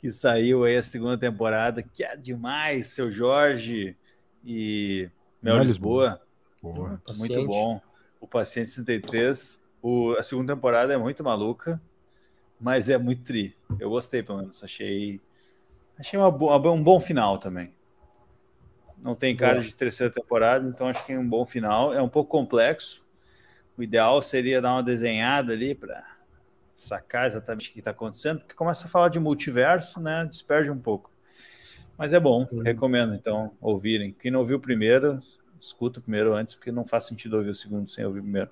que saiu aí a segunda temporada, que é demais, seu Jorge e Mel Lisboa. Boa. Muito bom. O Paciente 63. O, a segunda temporada é muito maluca, mas é muito tri. Eu gostei, pelo menos. Achei, achei uma, um bom final também. Não tem cara é. de terceira temporada, então acho que é um bom final. É um pouco complexo. O ideal seria dar uma desenhada ali para sacar exatamente o que está acontecendo, porque começa a falar de multiverso, né? Desperde um pouco. Mas é bom, uhum. recomendo então ouvirem. Quem não ouviu o primeiro, escuta o primeiro antes, porque não faz sentido ouvir o segundo sem ouvir o primeiro.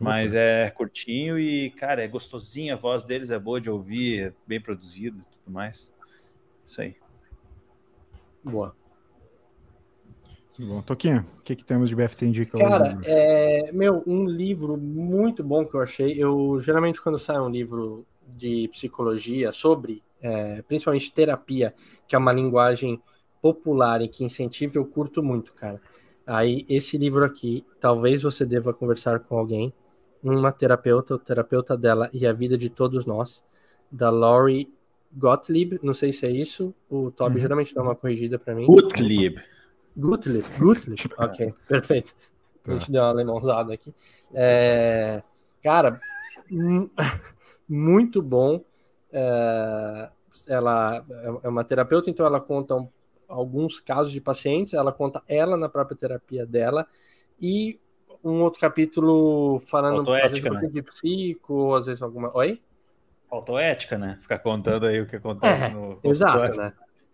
Mas é curtinho e, cara, é gostosinho, a voz deles é boa de ouvir, é bem produzido e tudo mais. Isso aí. Boa. Bom, Toquinha, o que, que temos de BFT Indica Cara, é, meu, um livro muito bom que eu achei. Eu geralmente, quando sai um livro de psicologia sobre, é, principalmente terapia, que é uma linguagem popular e que incentiva, eu curto muito, cara. Aí, esse livro aqui, talvez você deva conversar com alguém, uma terapeuta, o terapeuta dela e a vida de todos nós, da Laurie Gottlieb, não sei se é isso, o Toby uhum. geralmente dá uma corrigida para mim. Gottlieb. Gutlip, Gutlip, ok, perfeito. A gente deu uma alemãozada aqui. É, cara, muito bom. É, ela é uma terapeuta, então ela conta um, alguns casos de pacientes, ela conta ela na própria terapia dela e um outro capítulo falando às vezes, né? de psico, às vezes alguma. Oi? Autoética, né? Ficar contando aí o que acontece é, no. Exato, né?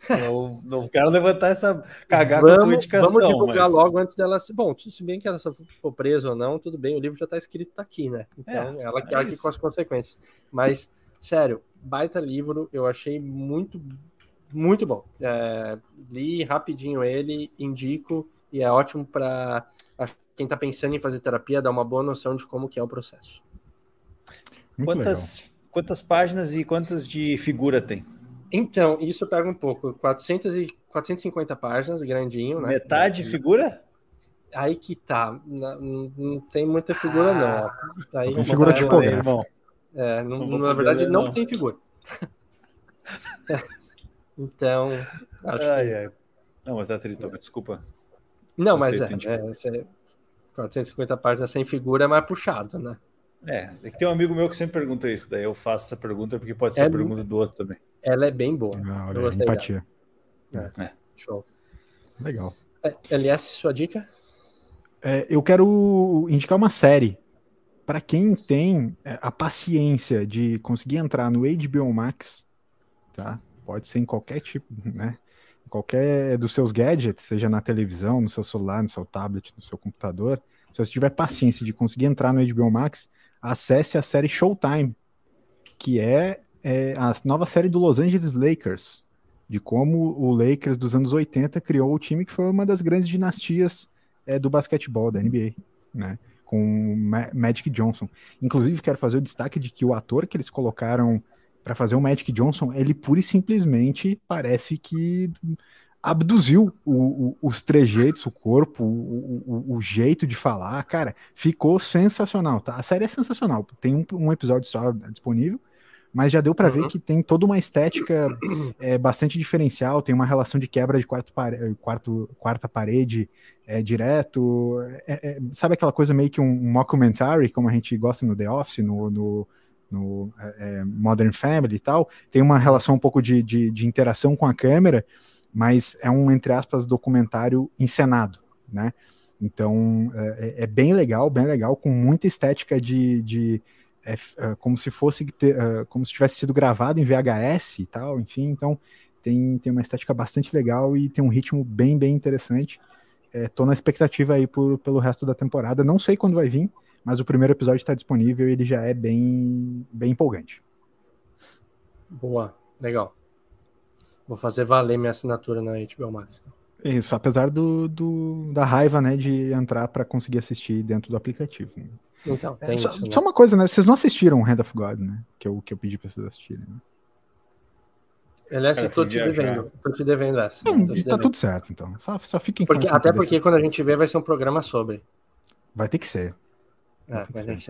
Não, não quero levantar essa cagar vamos, com indicação. Vamos divulgar mas... logo antes dela. Bom, se bem que ela for presa ou não, tudo bem, o livro já está escrito tá aqui, né? Então, é, ela que é aqui com as consequências. Mas, sério, baita livro, eu achei muito, muito bom. É, li rapidinho ele, indico, e é ótimo para quem está pensando em fazer terapia, dar uma boa noção de como que é o processo. quantas, quantas páginas e quantas de figura tem? Então, isso pega um pouco. 400 e 450 páginas, grandinho, né? Metade figura? Aí que tá. Não, não tem muita figura, não. Aí, tem figura tipográfica. É, não, não na verdade, ler, não, não, tem figura. então. Acho ai, que... ai. Não, mas tá trito, desculpa. Não, mas é, é, 450 páginas sem figura é mais puxado, né? É, é que tem um amigo meu que sempre pergunta isso, daí eu faço essa pergunta porque pode ser é, a pergunta do outro também. Ela é bem boa. Não, eu gostei empatia. É. É. Show. Legal. É, LS, sua dica? É, eu quero indicar uma série. Para quem tem é, a paciência de conseguir entrar no HBO Max, tá? Pode ser em qualquer tipo, né? Qualquer dos seus gadgets, seja na televisão, no seu celular, no seu tablet, no seu computador. Se você tiver paciência de conseguir entrar no HBO Max, acesse a série Showtime, que é, é a nova série do Los Angeles Lakers, de como o Lakers dos anos 80 criou o time que foi uma das grandes dinastias é, do basquetebol da NBA, né? Com Ma Magic Johnson. Inclusive, quero fazer o destaque de que o ator que eles colocaram para fazer o Magic Johnson, ele pura e simplesmente parece que abduziu o, o, os trejeitos, o corpo, o, o, jeito de falar. Cara, ficou sensacional. Tá? A série é sensacional. Tem um, um episódio só disponível mas já deu para uhum. ver que tem toda uma estética é, bastante diferencial, tem uma relação de quebra de quarto pare quarto, quarta parede é, direto, é, é, sabe aquela coisa meio que um, um mockumentary, como a gente gosta no The Office, no, no, no é, é, Modern Family e tal, tem uma relação um pouco de, de, de, interação com a câmera, mas é um, entre aspas, documentário encenado, né? Então, é, bem legal, bem legal, com muita estética de, de é, é, como se fosse como se tivesse sido gravado em VHS e tal, enfim, então tem, tem uma estética bastante legal e tem um ritmo bem, bem interessante. É, tô na expectativa aí por, pelo resto da temporada. Não sei quando vai vir, mas o primeiro episódio está disponível e ele já é bem, bem empolgante. Boa, legal. Vou fazer valer minha assinatura na HBO Max. Então. Isso, apesar do, do da raiva, né, de entrar para conseguir assistir dentro do aplicativo. Né? Então, é, só, isso, né? só, uma coisa, né? Vocês não assistiram Hand of God, né? Que eu, que eu pedi pra vocês assistirem. Né? Aliás, eu tô te devendo. Tô te devendo essa. Não, tá devendo. tudo certo, então. Só, só fiquem porque, Até porque quando a gente vê, vai ser um programa sobre. Vai ter que ser. É, mas.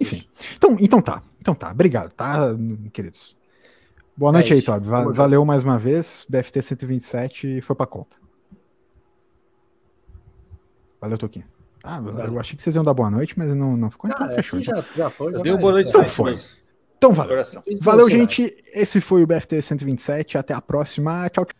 Enfim. Então, então tá. Então tá. Obrigado, tá, queridos? Boa é noite aí, Tobi. Va valeu mais uma vez. BFT 127 foi pra conta. Valeu, Toquinho. Ah, valeu. eu achei que vocês iam dar boa noite, mas não, não ficou, então ah, fechou. Então. Já, já foi, já Deu boa noite, então foi. Então valeu. Valeu, gente. Né? Esse foi o BFT 127. Até a próxima. Tchau, tchau.